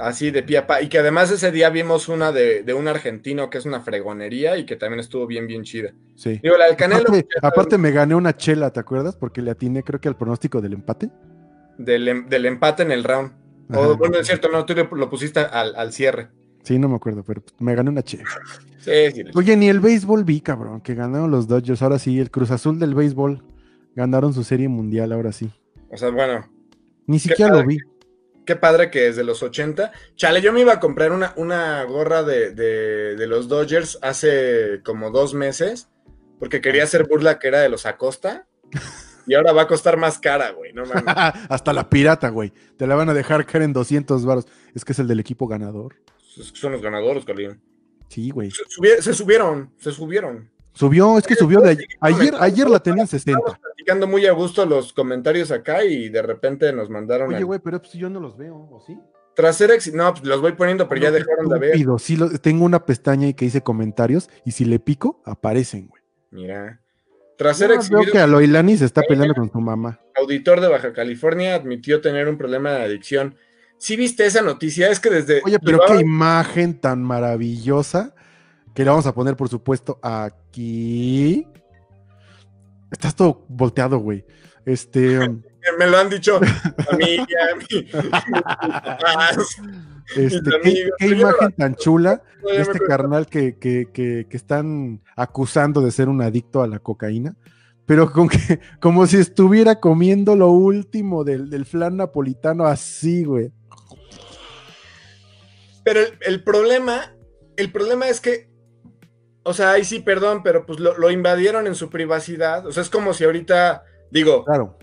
así de pie a pa. Y que además ese día vimos una de, un argentino que es una fregonería y que también estuvo bien, bien chida. Sí. Digo, la del Canelo. Aparte, me gané una chela, ¿te acuerdas? Porque le atiné, creo que al pronóstico del empate. Del, em, empate en el round. O, bueno, es cierto, no, tú lo pusiste al, cierre. Sí, no me acuerdo, pero me gané una chela. Sí, sí, Oye, ni el béisbol vi, cabrón, que ganaron los Dodgers. Ahora sí, el Cruz Azul del béisbol ganaron su serie mundial, ahora sí. O sea, bueno. Ni siquiera lo vi qué padre que desde los 80. Chale, yo me iba a comprar una, una gorra de, los Dodgers hace como dos meses, porque quería hacer burla que era de los Acosta. Y ahora va a costar más cara, güey, no mames. Hasta la pirata, güey. Te la van a dejar caer en 200 baros. Es que es el del equipo ganador. Son los ganadores, Cali. Sí, güey. Se, subieron, se subieron. Subió, es que subió de ayer. Ayer, la tenían 60. Platicando muy a gusto los comentarios acá y de repente nos mandaron. Oye, güey, pero pues yo no los veo, ¿o sí? Tras ser no, pues los voy poniendo, pero ya dejaron de ver. Sí, tengo una pestaña ahí que dice comentarios y si le pico, aparecen, güey. Mira. Tras ser Veo que Aloilani se está peleando con su mamá. Auditor de Baja California admitió tener un problema de adicción. ¿Sí viste esa noticia? Es que desde. Oye, pero qué imagen tan maravillosa que le vamos a poner, por supuesto, aquí. Estás todo volteado, güey. Este. Um, Me lo han dicho a mí, a mí. Este, qué, imagen tan chula de este carnal que, que, que, que, están acusando de ser un adicto a la cocaína, pero con que, como si estuviera comiendo lo último del, del flan napolitano así, güey. Pero el, el, problema, el problema es que o sea, ahí sí, perdón, pero pues lo, lo invadieron en su privacidad. O sea, es como si ahorita, digo, Claro.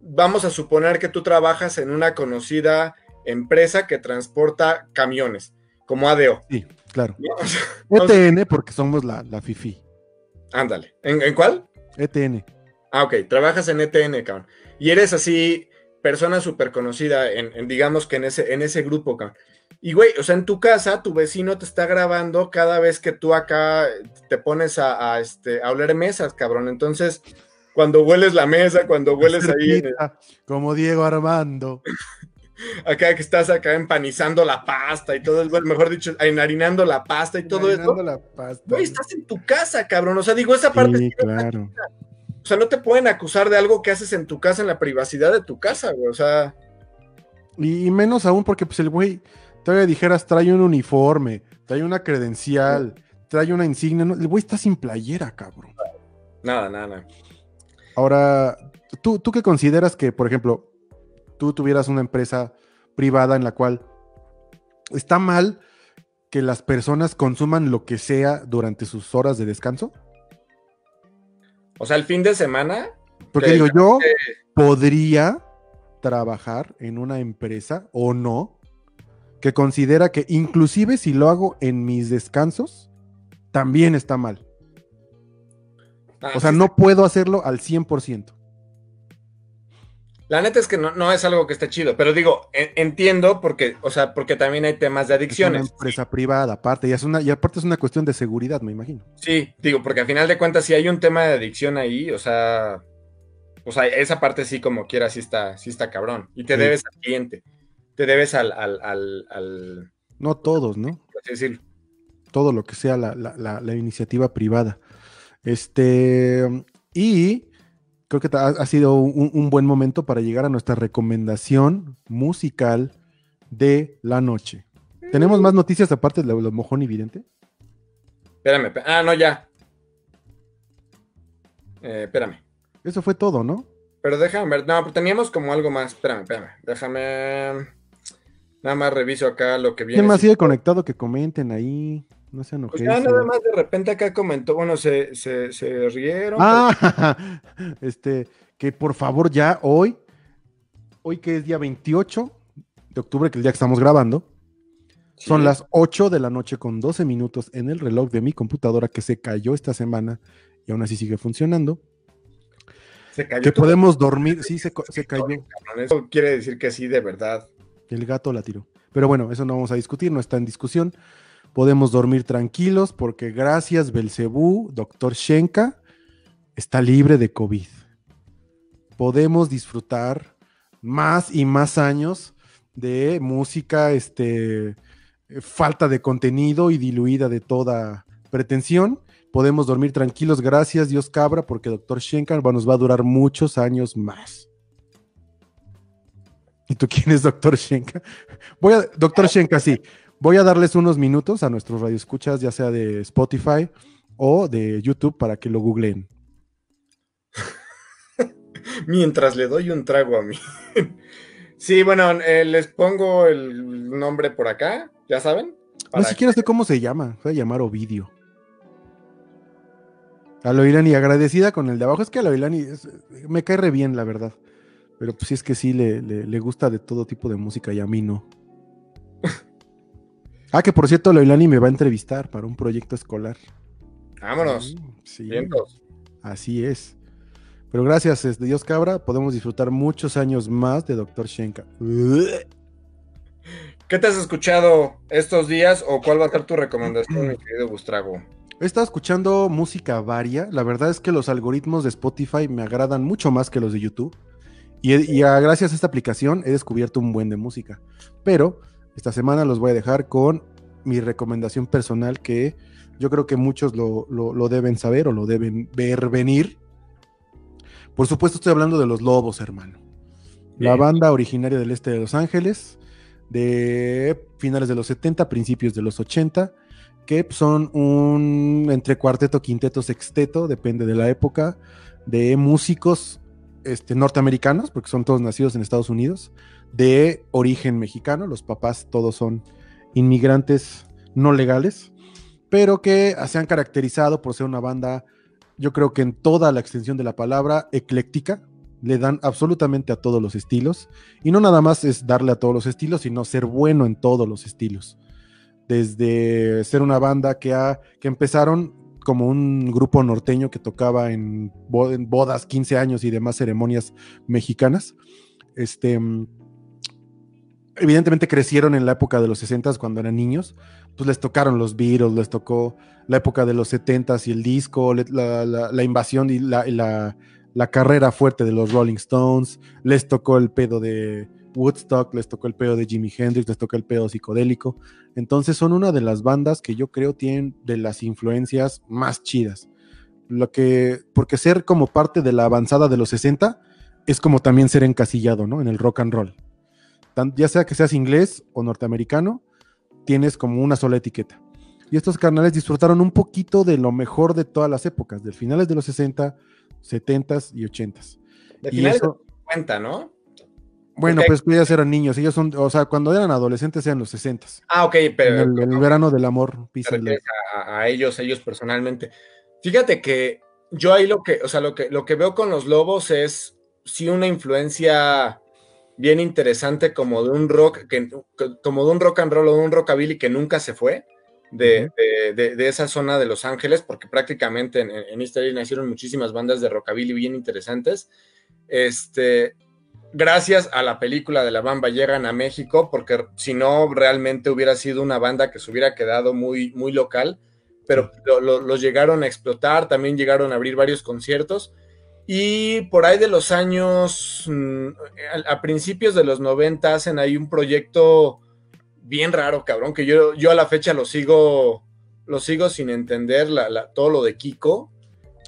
vamos a suponer que tú trabajas en una conocida empresa que transporta camiones, como ADO. Sí, claro. ¿no? O sea, vamos- ETN, porque somos la, la FIFI. ándale. ¿En, en cuál? ETN. Ah, ok, trabajas en ETN, cabrón. Y eres así, persona súper conocida en, en, digamos que en ese, en ese grupo, cabrón. Y güey, o sea, en tu casa, tu vecino te está grabando cada vez que tú acá te pones a, a, este, a oler mesas, cabrón. Entonces, cuando hueles la mesa, cuando hueles ahí, el- como Diego Armando. acá que estás acá empanizando la pasta y todo, bueno, mejor dicho, enharinando la pasta y todo eso. La pasta. Güey, estás en tu casa, cabrón. O sea, digo, esa parte Sí, claro. O sea, no te pueden acusar de algo que haces en tu casa, en la privacidad de tu casa, güey. O sea, y menos aún porque pues el güey, todavía dijeras, trae un uniforme, trae una credencial, trae una insignia. no, el güey está sin playera, cabrón. nada, nada, nada. Ahora, ¿tú, ¿tú qué consideras que, por ejemplo, tú tuvieras una empresa privada en la cual está mal que las personas consuman lo que sea durante sus horas de descanso? O sea, el fin de semana, Porque Que- digo, yo podría trabajar en una empresa o no que considera que inclusive si lo hago en mis descansos, también está mal. ah, O sea, sí, no puedo hacerlo al 100%. La neta es que no, no es algo que esté chido, pero digo, en- entiendo porque, o sea, porque también hay temas de Es una adicciones. empresa privada, aparte, y, es una, y aparte es una cuestión de seguridad, me imagino. Sí, digo, porque al final de cuentas, si hay un tema de adicción ahí, o sea, o sea, esa parte sí como quiera, sí está, sí está cabrón. Y te Sí. debes al cliente, te debes al, al, al, al- No todos, ¿no? por así decirlo. Todo lo que sea la, la- la- la iniciativa privada. Este, y creo que ha, ha sido un, un buen momento para llegar a nuestra recomendación musical de la noche. ¿Tenemos más noticias aparte de lo, lo mojón evidente? Espérame, espé- ah, no, ya. Eh, espérame. Eso fue todo, ¿no? Pero déjame ver, no, pero teníamos como algo más. Espérame, espérame. Déjame. Nada más reviso acá lo que viene. ¿Quién más sigue conectado? Que comenten ahí. No sean Pues ya nada más de repente acá comentó, bueno, se, se, se rieron. Ah, este, que por favor ya hoy, hoy que es día 28 de octubre, que es el día que estamos grabando, son las 8 de la noche con 12 minutos en el reloj de mi computadora que se cayó esta semana y aún así sigue funcionando. Se cayó Que podemos dormir, sí, se, se cayó, Eso quiere decir que sí, de verdad. El gato la tiró. Pero bueno, eso no vamos a discutir, no está en discusión. Podemos dormir tranquilos porque gracias Belcebú, doctor Shenka, está libre de COVID. Podemos disfrutar más y más años de música, este, eh, falta de contenido y diluida de toda pretensión. Podemos dormir tranquilos, gracias Dios Cabra, porque doctor Shenka nos va a durar muchos años más. ¿Y tú quién es doctor Shenka? Voy a, doctor Shenka, sí. Voy a darles unos minutos a nuestros radioescuchas, ya sea de Spotify o de YouTube, para que lo googleen. Mientras le doy un trago a mí. sí, bueno, eh, les pongo el nombre por acá, ya saben. No siquiera sé cómo se llama. Va a llamar Ovidio. A Loilani, agradecida con el de abajo. Es que a Loilani me cae re bien, la verdad. Pero pues sí es que sí le, le- le gusta de todo tipo de música y a mí no. ah, que por cierto, Loilani me va a entrevistar para un proyecto escolar. Vámonos. Sí, Vientos. así es. Pero gracias, Dios Cabra, podemos disfrutar muchos años más de Dr. Shenka. ¿Qué te has escuchado estos días o cuál va a ser tu recomendación, mi querido Bustrago? He estado escuchando música varia. La verdad es que los algoritmos de Spotify me agradan mucho más que los de YouTube. Y, a- gracias a esta aplicación he descubierto un buen de música. Pero esta semana los voy a dejar con mi recomendación personal que yo creo que muchos lo, lo- lo deben saber o lo deben ver venir. Por supuesto estoy hablando de los Lobos, hermano. La banda originaria del este de Los Ángeles, de finales de los 70, principios de los 80, que son un entre cuarteto, quinteto, sexteto, depende de la época, de músicos este, norteamericanos, porque son todos nacidos en Estados Unidos, de origen mexicano, los papás todos son inmigrantes no legales, pero que se han caracterizado por ser una banda, yo creo que en toda la extensión de la palabra, ecléctica, le dan absolutamente a todos los estilos, y no nada más es darle a todos los estilos, sino ser bueno en todos los estilos. Desde ser una banda que, ha, que empezaron como un grupo norteño que tocaba en, bodas, 15 años y demás ceremonias mexicanas. Este, evidentemente crecieron en la época de los 60 cuando eran niños, pues les tocaron los Beatles, les tocó la época de los 70 y el disco, la, invasión y la, carrera fuerte de los Rolling Stones, les tocó el pedo de Woodstock, les tocó el pedo de Jimi Hendrix, les tocó el pedo psicodélico. Entonces son una de las bandas que yo creo tienen de las influencias más chidas. Lo que, porque ser como parte de la avanzada de los 60 es como también ser encasillado, ¿no? En el rock and roll ya sea que seas inglés o norteamericano, tienes como una sola etiqueta. Y estos carnales disfrutaron un poquito de lo mejor de todas las épocas, de finales de los 60, 70 y 80. De finales de los 50, ¿no? Bueno, pues ellos eran niños, ellos son, o sea, cuando eran adolescentes eran los 60. Ah, ok, pero. En el, verano del amor, a, a, ellos, ellos personalmente. Fíjate que yo ahí lo que, o sea, lo que, lo que veo con los lobos es sí una influencia bien interesante como de un rock, que, como de un rock and roll o de un rockabilly que nunca se fue de, esa zona de Los Ángeles, porque prácticamente en, en East nacieron muchísimas bandas de rockabilly bien interesantes. Este, gracias a la película de La Bamba llegan a México, porque si no, realmente hubiera sido una banda que se hubiera quedado muy, muy local, pero los llegaron a explotar, también llegaron a abrir varios conciertos y por ahí de los años, mm, a, principios de los 90, hacen ahí un proyecto bien raro, cabrón, que yo, yo a la fecha lo sigo, lo sigo sin entender, la, todo lo de Kiko.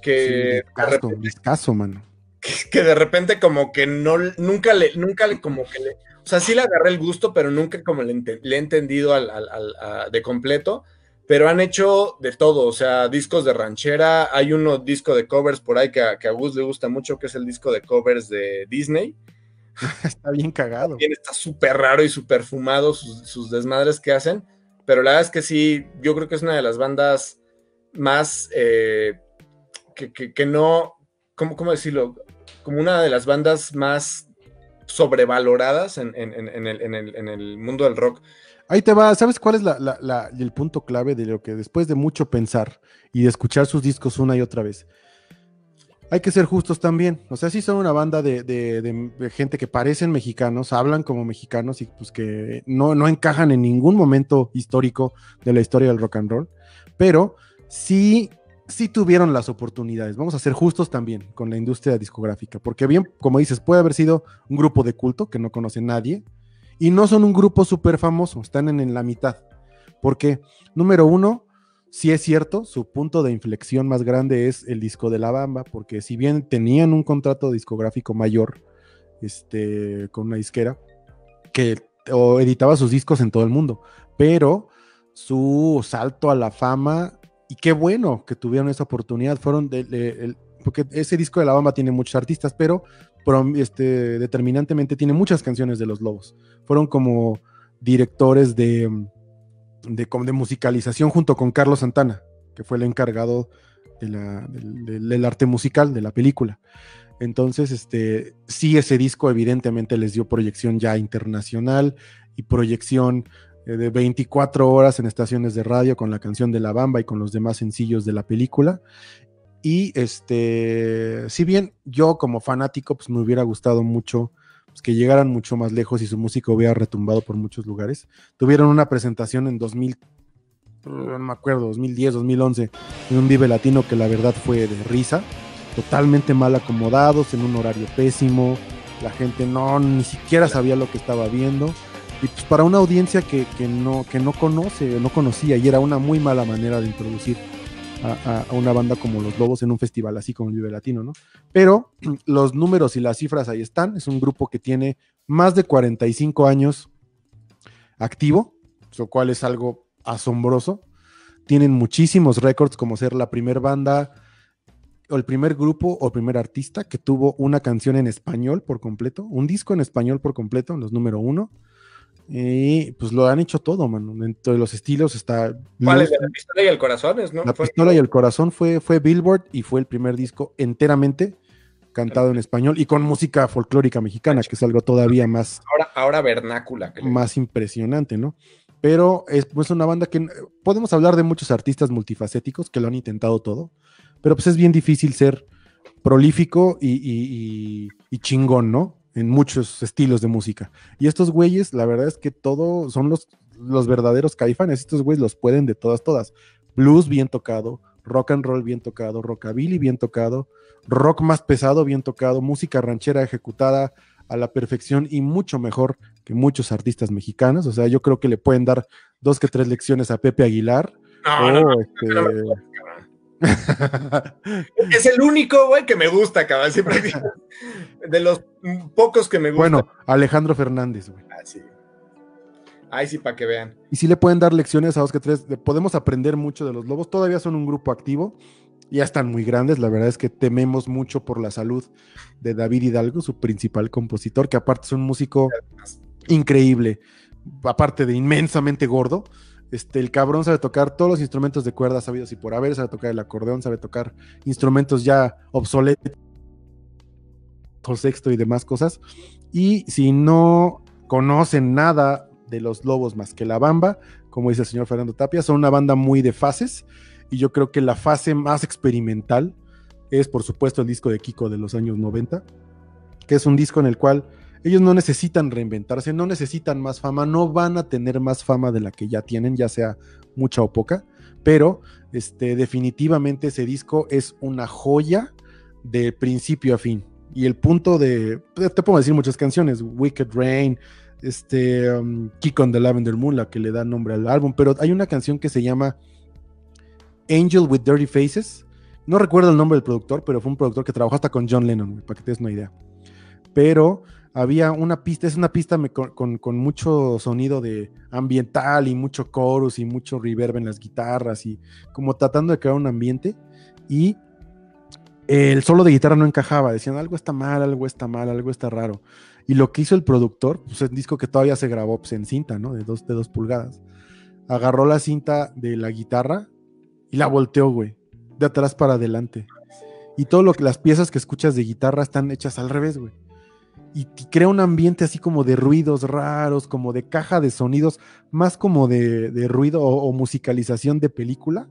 Que sí, mano. Que, de repente como que no, nunca le, nunca le, como que le, o sea, sí le agarré el gusto, pero nunca como le, he entendido al, de completo pero han hecho de todo, o sea, discos de ranchera, hay uno disco de covers por ahí que a, que a Gus le gusta mucho, que es el disco de covers de Disney. está bien cagado. También está súper raro y súper fumado sus, desmadres que hacen, pero la verdad es que sí, yo creo que es una de las bandas más eh, que, no, ¿cómo, ¿cómo, decirlo? Como una de las bandas más sobrevaloradas en, el, mundo del rock. Ahí te va, ¿sabes cuál es el punto clave de lo que después de mucho pensar y de escuchar sus discos una y otra vez? Hay que ser justos también. O sea, sí son una banda de, gente que parecen mexicanos, hablan como mexicanos y pues que no, no encajan en ningún momento histórico de la historia del rock and roll, pero sí sí tuvieron las oportunidades. Vamos a ser justos también con la industria discográfica, porque bien, como dices, puede haber sido un grupo de culto que no conoce nadie, y no son un grupo súper famoso, están en, la mitad. Porque, número uno, sí es cierto, su punto de inflexión más grande es el disco de La Bamba, porque si bien tenían un contrato discográfico mayor este, con una disquera, que editaba sus discos en todo el mundo, pero su salto a la fama, y qué bueno que tuvieron esa oportunidad, fueron de, porque ese disco de La Bamba tiene muchos artistas, pero este, determinantemente tiene muchas canciones de los Lobos. Fueron como directores de, de, musicalización junto con Carlos Santana, que fue el encargado del, arte musical de la película. Entonces, este, sí, ese disco evidentemente les dio proyección ya internacional y proyección de 24 horas en estaciones de radio con la canción de La Bamba y con los demás sencillos de la película. Y este, si bien yo como fanático, pues me hubiera gustado mucho pues, que llegaran mucho más lejos y su música hubiera retumbado por muchos lugares. Tuvieron una presentación en 2000, no me acuerdo, 2010, 2011, en un Vive Latino que la verdad fue de risa, totalmente mal acomodados, en un horario pésimo, la gente no, ni siquiera sabía lo que estaba viendo. Y pues para una audiencia que, que no, que no conoce, no conocía, y era una muy mala manera de introducir a, una banda como Los Lobos en un festival así como el Vive Latino, ¿no? Pero los números y las cifras ahí están. Es un grupo que tiene más de 45 años activo, lo cual es algo asombroso. Tienen muchísimos récords como ser la primera banda o el primer grupo o primer artista que tuvo una canción en español por completo, un disco en español por completo, en los número uno. Y pues lo han hecho todo, mano. Dentro de los estilos está. ¿Cuál es? La pistola y el corazón, ¿no? La pistola y el corazón fue, fue Billboard y fue el primer disco enteramente cantado en español y con música folclórica mexicana, que es algo todavía más. Ahora, ahora vernácula. Más impresionante, ¿no? Pero es pues, una banda que podemos hablar de muchos artistas multifacéticos que lo han intentado todo, pero pues es bien difícil ser prolífico y, y chingón, ¿no? En muchos estilos de música. Y estos güeyes, la verdad es que todo son los, los verdaderos caifanes. Estos güeyes los pueden de todas, todas. Blues bien tocado, rock and roll bien tocado, rockabilly bien tocado, rock más pesado bien tocado, música ranchera ejecutada a la perfección y mucho mejor que muchos artistas mexicanos. O sea, yo creo que le pueden dar dos que tres lecciones a Pepe Aguilar. es el único, güey, que me gusta, cabrón. de los pocos que me gustan. Bueno, Alejandro Fernández, güey. Ah, sí. Ahí sí, para que vean. Y si le pueden dar lecciones a dos que tres. Podemos aprender mucho de los lobos. Todavía son un grupo activo. Ya están muy grandes. La verdad es que tememos mucho por la salud de David Hidalgo, su principal compositor, que aparte es un músico increíble. Aparte de inmensamente gordo. Este, el cabrón sabe tocar todos los instrumentos de cuerda sabidos y por haber, sabe tocar el acordeón, sabe tocar instrumentos ya obsoletos, sexto y demás cosas. Y si no conocen nada de los lobos más que la bamba, como dice el señor Fernando Tapia, son una banda muy de fases y yo creo que la fase más experimental es por supuesto el disco de Kiko de los años 90, que es un disco en el cual ellos no necesitan reinventarse, no necesitan más fama, no van a tener más fama de la que ya tienen, ya sea mucha o poca, pero este, definitivamente ese disco es una joya de principio a fin. Y el punto de, te puedo decir muchas canciones, Wicked Rain, este, um, Kick on the Lavender Moon, la que le da nombre al álbum, pero hay una canción que se llama Angel with Dirty Faces. No recuerdo el nombre del productor, pero fue un productor que trabajó hasta con John Lennon, para que te des una idea. Pero había una pista, es una pista con, mucho sonido de ambiental y mucho chorus y mucho reverb en las guitarras y como tratando de crear un ambiente. Y el solo de guitarra no encajaba, decían algo está mal, algo está mal, algo está raro. Y lo que hizo el productor, pues es un disco que todavía se grabó pues, en cinta, ¿no? De dos, de dos pulgadas. Agarró la cinta de la guitarra y la volteó, güey. De atrás para adelante. Y todo lo que las piezas que escuchas de guitarra están hechas al revés, güey. Y, crea un ambiente así como de ruidos raros, como de caja de sonidos, más como de, ruido o, o, musicalización de película,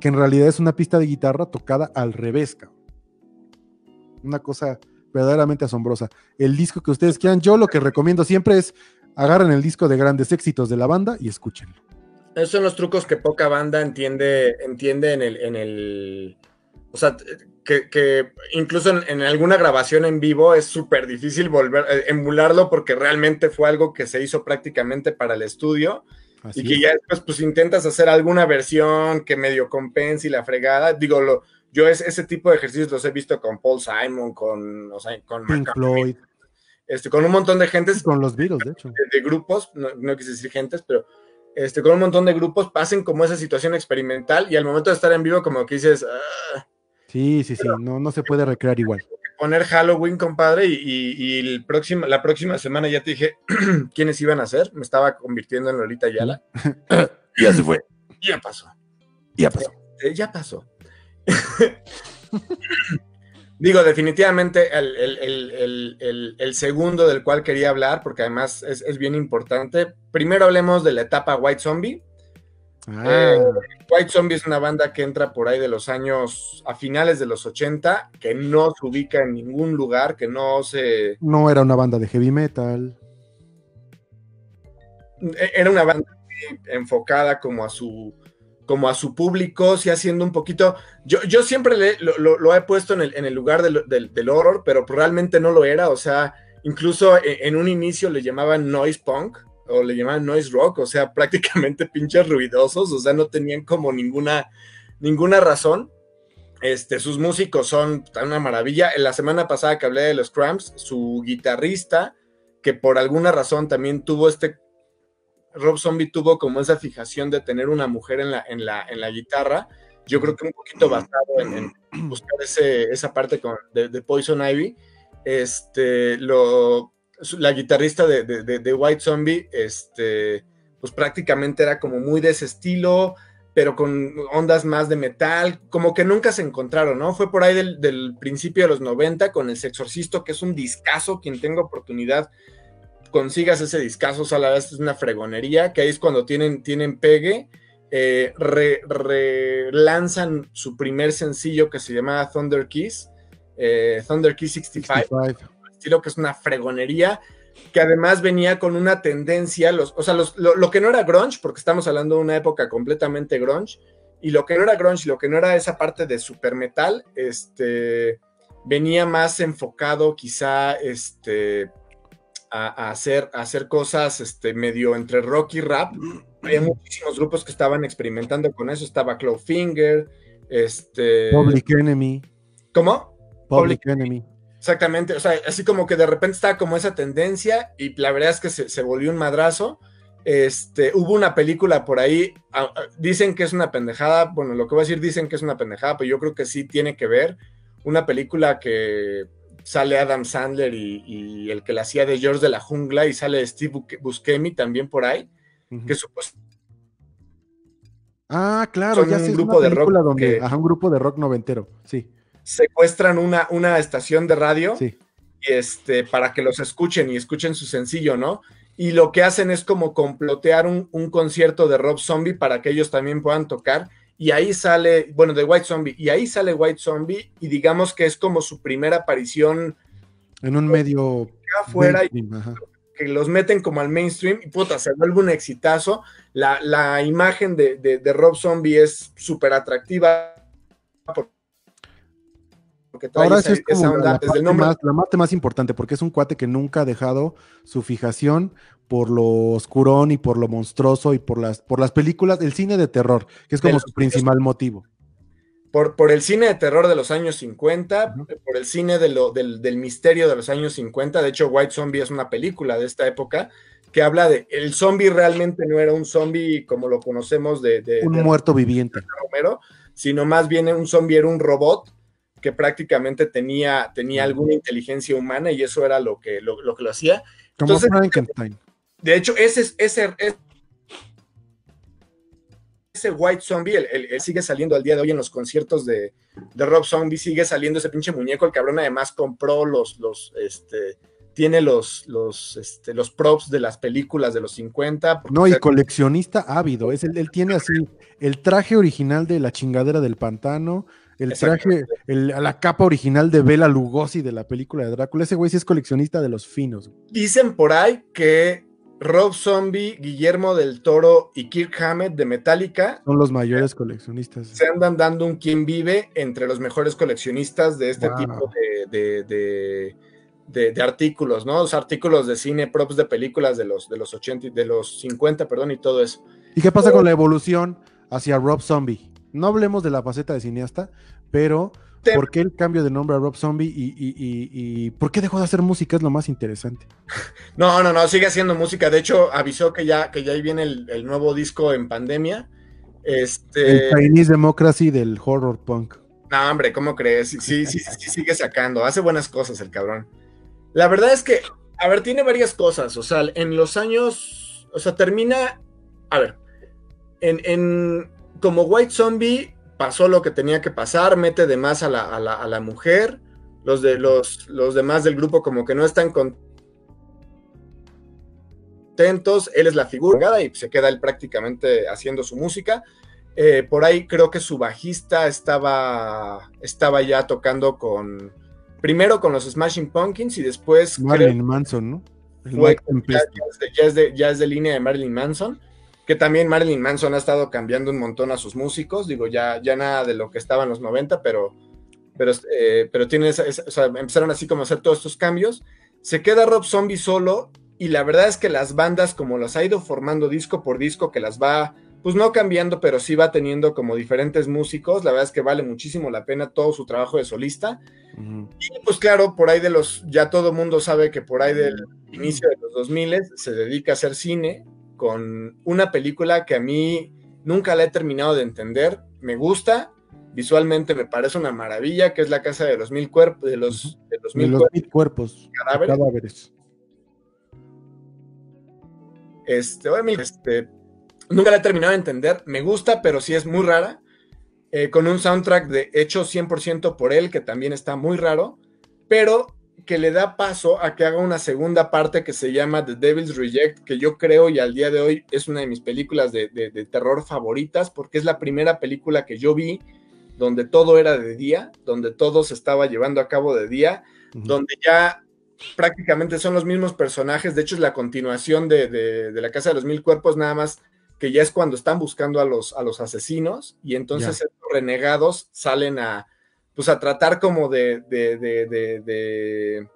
que en realidad es una pista de guitarra tocada al revés, cabrón. Una cosa verdaderamente asombrosa. El disco que ustedes quieran, yo lo que recomiendo siempre es agarren el disco de grandes éxitos de la banda y escúchenlo. Esos son los trucos que poca banda entiende, entiende en el, en el o sea, que, incluso en, alguna grabación en vivo es súper difícil volver eh, emularlo porque realmente fue algo que se hizo prácticamente para el estudio. y que ya después pues intentas hacer alguna versión que medio compense y la fregada. Digo, lo, yo es, ese tipo de ejercicios los he visto con Paul Simon, con, o sea, con Pink Floyd. Este, con un montón de gentes. Con los Beatles, de hecho. De, grupos, no, quise decir gentes, pero este, con un montón de grupos pasen como esa situación experimental y al momento de estar en vivo como que dices... Ah". Sí, sí, sí, no, no se puede recrear igual. Poner Halloween, compadre, y, el próximo, la próxima semana ya te dije quiénes iban a ser. Me estaba convirtiendo en Lolita Yala. ya se fue. Ya pasó. Ya pasó. ya pasó. Digo, definitivamente el, segundo del cual quería hablar, porque además es, bien importante. Primero hablemos de la etapa White Zombie. Ah. Eh, White Zombie es una banda que entra por ahí de los años, a finales de los 80, que no se ubica en ningún lugar, que no se... No era una banda de heavy metal. E, era una banda enfocada como a su como a su público, sí haciendo un poquito. Yo, yo siempre le, lo, he puesto en el, en el lugar del, del, horror, pero realmente no lo era. O sea, incluso e, en, un inicio le llamaban noise punk o le llamaban noise rock, o sea, prácticamente pinches ruidosos, o sea, no tenían como ninguna, ninguna razón. Este, sus músicos son una maravilla. En la semana pasada que hablé de los Cramps, su guitarrista, que por alguna razón también tuvo este Rob Zombie tuvo como esa fijación de tener una mujer en la, en la, en la guitarra. Yo creo que un poquito basado en, buscar esa parte con, de, Poison Ivy. Este, lo, la guitarrista de, de, White Zombie, este, pues prácticamente era como muy de ese estilo, pero con ondas más de metal, como que nunca se encontraron, ¿no? Fue por ahí del, principio de los 90 con El Sexorcisto, que es un discazo, quien tenga oportunidad, consigas ese discazo, o sea, la verdad es una fregonería, que ahí es cuando tienen, tienen pegue, eh, relanzan su primer sencillo que se llama Thunder Kiss, eh, Thunder Kiss 65, estilo que es una fregonería, que además venía con una tendencia, los, o sea, lo, que no era grunge, porque estamos hablando de una época completamente grunge, y lo que no era grunge, lo que no era esa parte de super metal, este, venía más enfocado quizá este, a, hacer, hacer cosas este, medio entre rock y rap. Había muchísimos grupos que estaban experimentando con eso, estaba Clawfinger, este... Public Enemy. ¿Cómo? Public Enemy. Exactamente, o sea, así como que de repente estaba como esa tendencia y la verdad es que se, volvió un madrazo. Este, hubo una película por ahí, dicen que es una pendejada, bueno, lo que voy a decir dicen que es una pendejada, pero yo creo que sí tiene que ver. Una película que sale Adam Sandler y, el que la hacía de George de la Jungla y sale Steve Buscemi también por ahí, que supuestamente Ah, claro, ya un grupo de rock donde, un grupo de rock noventero, sí secuestran una, una estación de radio y este, para que los escuchen y escuchen su sencillo, ¿no? Y lo que hacen es como complotear un, concierto de Rob Zombie para que ellos también puedan tocar. Y ahí sale, bueno, de White Zombie, y ahí sale White Zombie, y digamos que es como su primera aparición. En un medio. Afuera, que los meten como al mainstream, y puta, se vuelve un exitazo. La, imagen de, de, de Rob Zombie es súper atractiva Ahora es como la, parte más, la parte más importante, porque es un cuate que nunca ha dejado su fijación por lo oscurón y por lo monstruoso y por las, por las películas, el cine de terror, que es como su principal motivo. Por, por, el cine de terror de los años 50, por el cine de lo, del, misterio de los años 50. De hecho, White Zombie es una película de esta época que habla de el zombie realmente no era un zombie como lo conocemos de, un muerto viviente, Romero, sino más bien un zombie era un robot que prácticamente tenía, tenía alguna inteligencia humana y eso era lo que lo, que lo hacía. Entonces, De hecho, ese, ese, ese White Zombie, él, sigue saliendo al día de hoy en los conciertos de, de, Rob Zombie, sigue saliendo ese pinche muñeco. El cabrón además compró los, los, este, tiene los, los, este, los props de las películas de los 50. No, y coleccionista ávido. Es él tiene así el traje original de la chingadera del pantano, el traje, la capa original de Bela Lugosi de la película de Drácula. Ese güey sí es coleccionista de los finos. Dicen por ahí que Rob Zombie, Guillermo del Toro y Kirk Hammett de Metallica son los mayores coleccionistas. Se andan dando un quien vive entre los mejores coleccionistas de este tipo de, de, artículos, ¿no? Los artículos de cine, props de películas de los, de los 80, de los 50, perdón, y todo eso. ¿Y qué pasa con la evolución hacia Rob Zombie? No hablemos de la faceta de cineasta, pero ¿por qué el cambio de nombre a Rob Zombie y, por qué dejó de hacer música? Es lo más interesante. No, no, no, sigue haciendo música. De hecho, avisó que ya, que ya ahí viene el, nuevo disco en pandemia. Este... El Chinese Democracy del horror punk. No, hombre, ¿cómo crees? Sí, sí, sí, sí, sigue sacando. Hace buenas cosas el cabrón. La verdad es que, a ver, tiene varias cosas. O sea, en los años, o sea, termina, a ver, en, en como White Zombie pasó lo que tenía que pasar, mete de más a la, mujer, los, de, los, los demás del grupo como que no están contentos, él es la figura y se queda él prácticamente haciendo su música. Eh, por ahí creo que su bajista estaba, estaba ya tocando con, primero con los Smashing Pumpkins y después... Marilyn Manson, ¿no? ya es de línea de Marilyn Manson que también Marilyn Manson ha estado cambiando un montón a sus músicos, digo, ya, ya nada de lo que estaba en los 90, pero, pero, eh, pero tiene empezaron así como a hacer todos estos cambios. Se queda Rob Zombie solo y la verdad es que las bandas como las ha ido formando disco por disco, que las va, pues no cambiando, pero sí va teniendo como diferentes músicos, la verdad es que vale muchísimo la pena todo su trabajo de solista. Y pues claro, por ahí de los, ya todo mundo sabe que por ahí del inicio de los 2000 se dedica a hacer cine, con una película que a mí nunca la he terminado de entender. Me gusta, visualmente me parece una maravilla, que es la casa de los mil cuerpos, de los, mil, cuerpos, cadáveres. Este, este, nunca la he terminado de entender. Me gusta, pero sí es muy rara. Eh, con un soundtrack de hecho 100% por él, que también está muy raro, pero que le da paso a que haga una segunda parte que se llama The Devil's Reject, que yo creo y al día de hoy es una de mis películas de, terror favoritas, porque es la primera película que yo vi donde todo era de día, donde todo se estaba llevando a cabo de día, donde ya prácticamente son los mismos personajes, de hecho es la continuación de, La Casa de los Mil Cuerpos, nada más que ya es cuando están buscando a los, a los asesinos y entonces estos renegados salen a, pues a tratar como de, de, de, de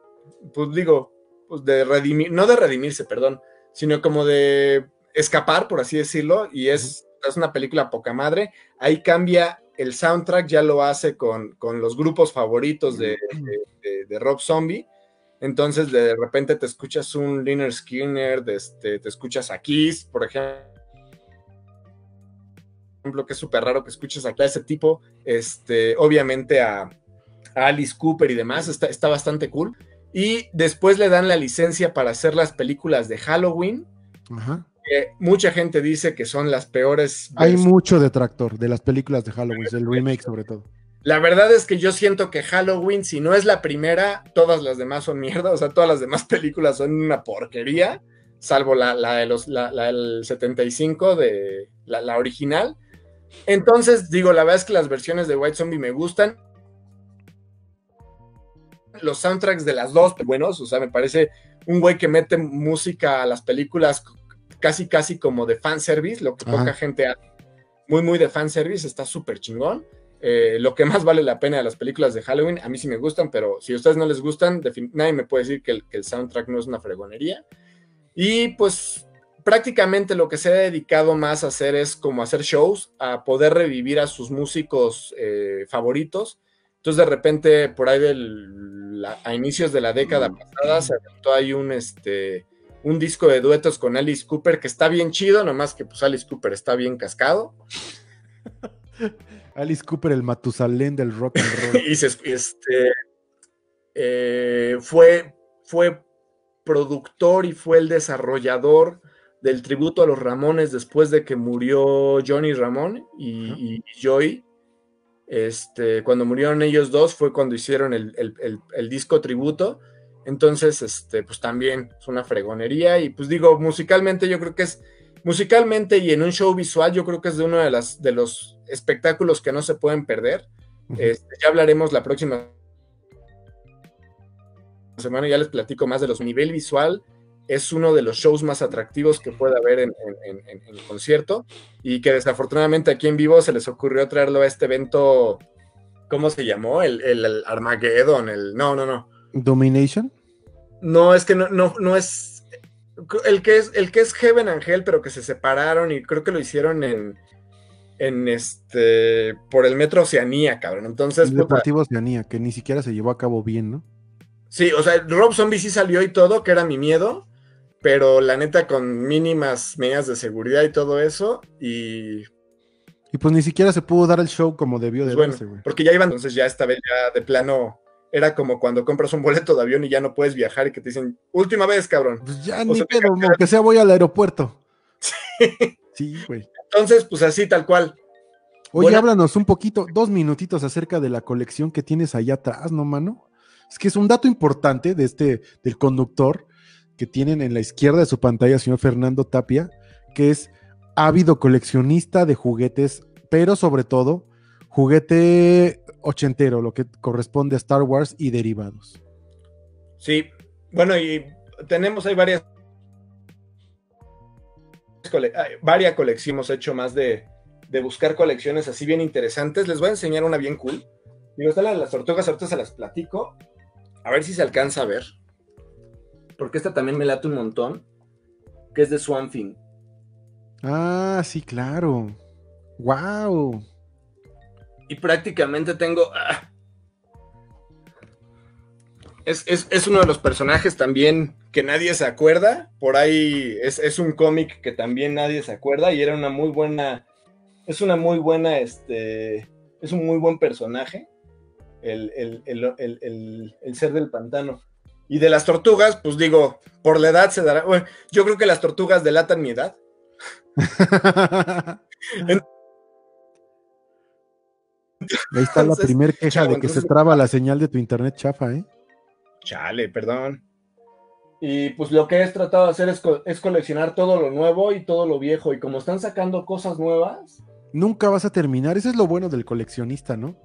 pues digo, pues de redimir, no de redimirse, perdón, sino como de escapar, por así decirlo, y es, es una película poca madre. Ahí cambia el soundtrack, ya lo hace con, con los grupos favoritos de, de, Rob Zombie. Entonces, de repente te escuchas un Liner Skinner, este, te escuchas a Kiss, por ejemplo ejemplo, que es súper raro que escuches a ese tipo, este, obviamente a, Alice Cooper y demás, está, está, bastante cool. Y después le dan la licencia para hacer las películas de Halloween. mucha gente dice que son las peores. Hay mucho detractor de las películas de Halloween, el remake sobre todo. La verdad es que yo siento que Halloween, si no es la primera, todas las demás son mierda. O sea, todas las demás películas son una porquería, salvo la, de los, la, del 75 de la original. Entonces, digo, la verdad es que las versiones de White Zombie me gustan. Los soundtracks de las dos, buenos, o sea, me parece un güey que mete música a las películas casi, casi como de fanservice, lo que poca gente hace. Muy, muy de fanservice, está súper chingón. Eh, lo que más vale la pena de las películas de Halloween, a mí sí me gustan, pero si a ustedes no les gustan, nadie me puede decir que el, que el soundtrack no es una fregonería. Y pues prácticamente lo que se ha dedicado más a hacer es como hacer shows, a poder revivir a sus músicos eh, favoritos. Entonces de repente por ahí a inicios de la década mm. pasada se aventó ahí un, este, un disco de duetos con Alice Cooper que está bien chido, nomás que pues Alice Cooper está bien cascado. Alice Cooper, el Matusalén del rock and roll. y este, eh, fue, fue productor y fue el desarrollador del tributo a los Ramones después de que murió Johnny Ramón y, Joy. Este, cuando murieron ellos dos fue cuando hicieron el, disco tributo. Entonces, este, pues también es una fregonería. Y pues digo, musicalmente yo creo que es, musicalmente y en un show visual, yo creo que es de uno de, las, de los espectáculos que no se pueden perder. Este, ya hablaremos la próxima semana, ya les platico más de los nivel visual es uno de los shows más atractivos que puede haber en, concierto y que desafortunadamente aquí en vivo se les ocurrió traerlo a este evento, ¿cómo se llamó? El, el, Armageddon, el... No, no, no. ¿Domination? No, es que no, no, no es... El que es, el que es Heaven Angel, pero que se separaron y creo que lo hicieron en, en este por el Metro Oceanía, cabrón. Entonces, el Deportivo Oceanía, que ni siquiera se llevó a cabo bien, ¿no? Sí, o sea, Rob Zombie sí salió y todo, que era mi miedo, pero la neta con mínimas medidas de seguridad y todo eso y y pues ni siquiera se pudo dar el show como debió de pues bueno, porque ya iban entonces ya esta vez ya de plano era como cuando compras un boleto de avión y ya no puedes viajar y que te dicen última vez cabrón pues ya ni pedo aunque sea voy al aeropuerto. Sí. Sí güey. Entonces pues así tal cual. Oye, háblanos un poquito, dos minutitos acerca de la colección que tienes allá atrás, ¿no, mano? Es que es un dato importante de este, del conductor, que tienen en la izquierda de su pantalla, señor Fernando Tapia, que es ávido coleccionista de juguetes, pero sobre todo juguete ochentero, lo que corresponde a Star Wars y derivados. Sí, bueno, y tenemos ahí varias varias colecciones, hemos hecho más de, buscar colecciones así bien interesantes. Les voy a enseñar una bien cool. Digo, están las tortugas, ahorita se las platico. A ver si se alcanza a ver porque esta también me late un montón, que es de Swamp Thing. Ah, sí, claro. ¡Wow! Y prácticamente tengo... Ah, es, uno de los personajes también que nadie se acuerda. Por ahí es, un cómic que también nadie se acuerda y era una muy buena... Es una muy buena, este... Es un muy buen personaje. el, el ser del pantano. Y de las tortugas, pues digo, por la edad se dará. Bueno, yo creo que las tortugas delatan mi edad. Ahí está la primera queja de que se traba la señal de tu internet chafa, ¿eh? Chale, perdón. Y pues lo que he tratado de hacer es, es, coleccionar todo lo nuevo y todo lo viejo. Y como están sacando cosas nuevas. Nunca vas a terminar. Eso es lo bueno del coleccionista, ¿no?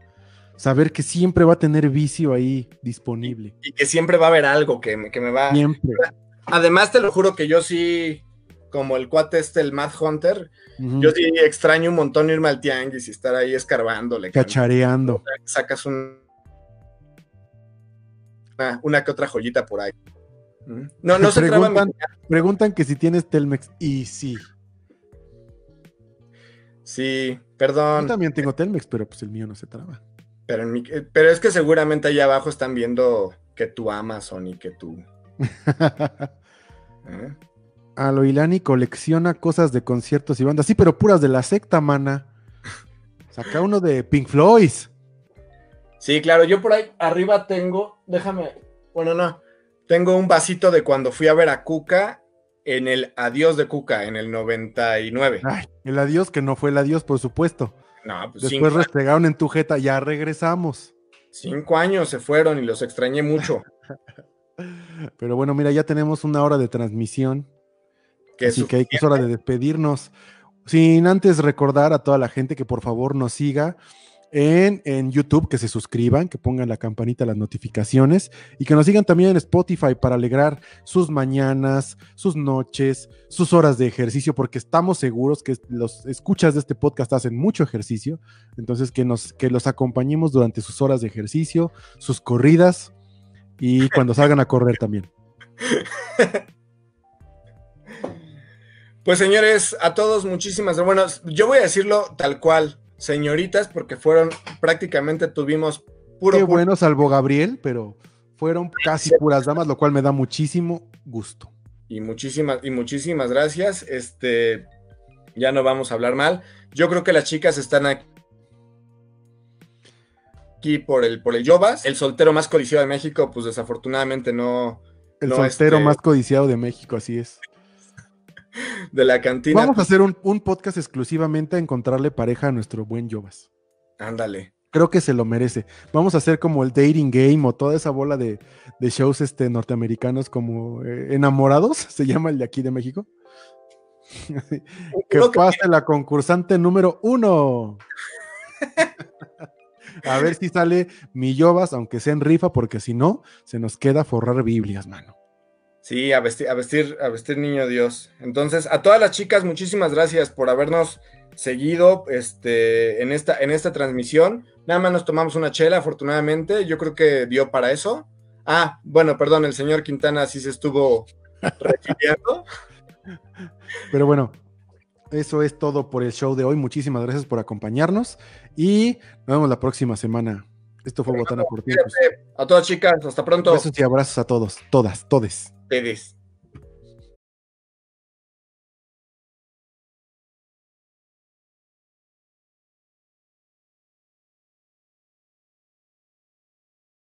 Saber que siempre va a tener vicio ahí disponible. Y, que siempre va a haber algo que, me, que me va. Siempre. Además, te lo juro que yo sí, como el cuate este, el Mad Hunter, yo sí extraño un montón irme al tianguis y estar ahí escarbándole. Cachareando. Sacas un, una, que otra joyita por ahí. No, no se preguntan, preguntan que si tienes Telmex y sí. Sí, perdón. Yo también tengo Telmex, pero pues el mío no se traba. Pero, en mi, eh, pero es que seguramente allá abajo están viendo que tú Amazon y que tú. ¿Eh? Aloilani colecciona cosas de conciertos y bandas. Sí, pero puras de la secta, mana. Saca uno de Pink Floyd. Sí, claro, yo por ahí arriba tengo, déjame, bueno, no, tengo un vasito de cuando fui a ver a Cuca en el Adiós de Cuca, en el 99. Ay, el adiós que no fue el adiós, por supuesto. No, pues Después restregaron en tu jeta, ya regresamos. Cinco años se fueron y los extrañé mucho. Pero bueno, mira, ya tenemos una hora de transmisión. así que es hora de despedirnos. Sin antes recordar a toda la gente que por favor nos siga en, YouTube, que se suscriban, que pongan la campanita, las notificaciones y que nos sigan también en Spotify para alegrar sus mañanas, sus noches, sus horas de ejercicio, porque estamos seguros que los escuchas de este podcast hacen mucho ejercicio, entonces que, nos, que los acompañemos durante sus horas de ejercicio, sus corridas y cuando salgan a correr también. Pues señores, a todos muchísimas, bueno, yo voy a decirlo tal cual señoritas porque fueron prácticamente tuvimos puro. Qué bueno, salvo Gabriel, pero fueron casi puras damas, lo cual me da muchísimo gusto. Y muchísimas, y muchísimas gracias. Este, ya no vamos a hablar mal. Yo creo que las chicas están aquí por el, por el Yobas. El soltero más codiciado de México, pues desafortunadamente no. El soltero este más codiciado de México, así es de la cantina. Vamos a hacer un, podcast exclusivamente a encontrarle pareja a nuestro buen Jovas. Ándale. Creo que se lo merece. Vamos a hacer como el dating game o toda esa bola de, shows este, norteamericanos como eh, enamorados, se llama el de aquí de México. que pase la concursante número uno. a ver si sale mi Jovas, aunque sea en rifa, porque si no, se nos queda forrar Biblias, mano. Sí, a vestir, a vestir, a vestir niño Dios. Entonces, a todas las chicas, muchísimas gracias por habernos seguido este, en, esta, en esta transmisión. Nada más nos tomamos una chela, afortunadamente. Yo creo que dio para eso. Ah, bueno, perdón, el señor Quintana sí se estuvo refiriendo. Pero bueno, eso es todo por el show de hoy. Muchísimas gracias por acompañarnos y nos vemos la próxima semana. Esto fue Botana por Tiempos. A todas chicas, hasta pronto. Besos y abrazos a todos, todas, todes. Ustedes.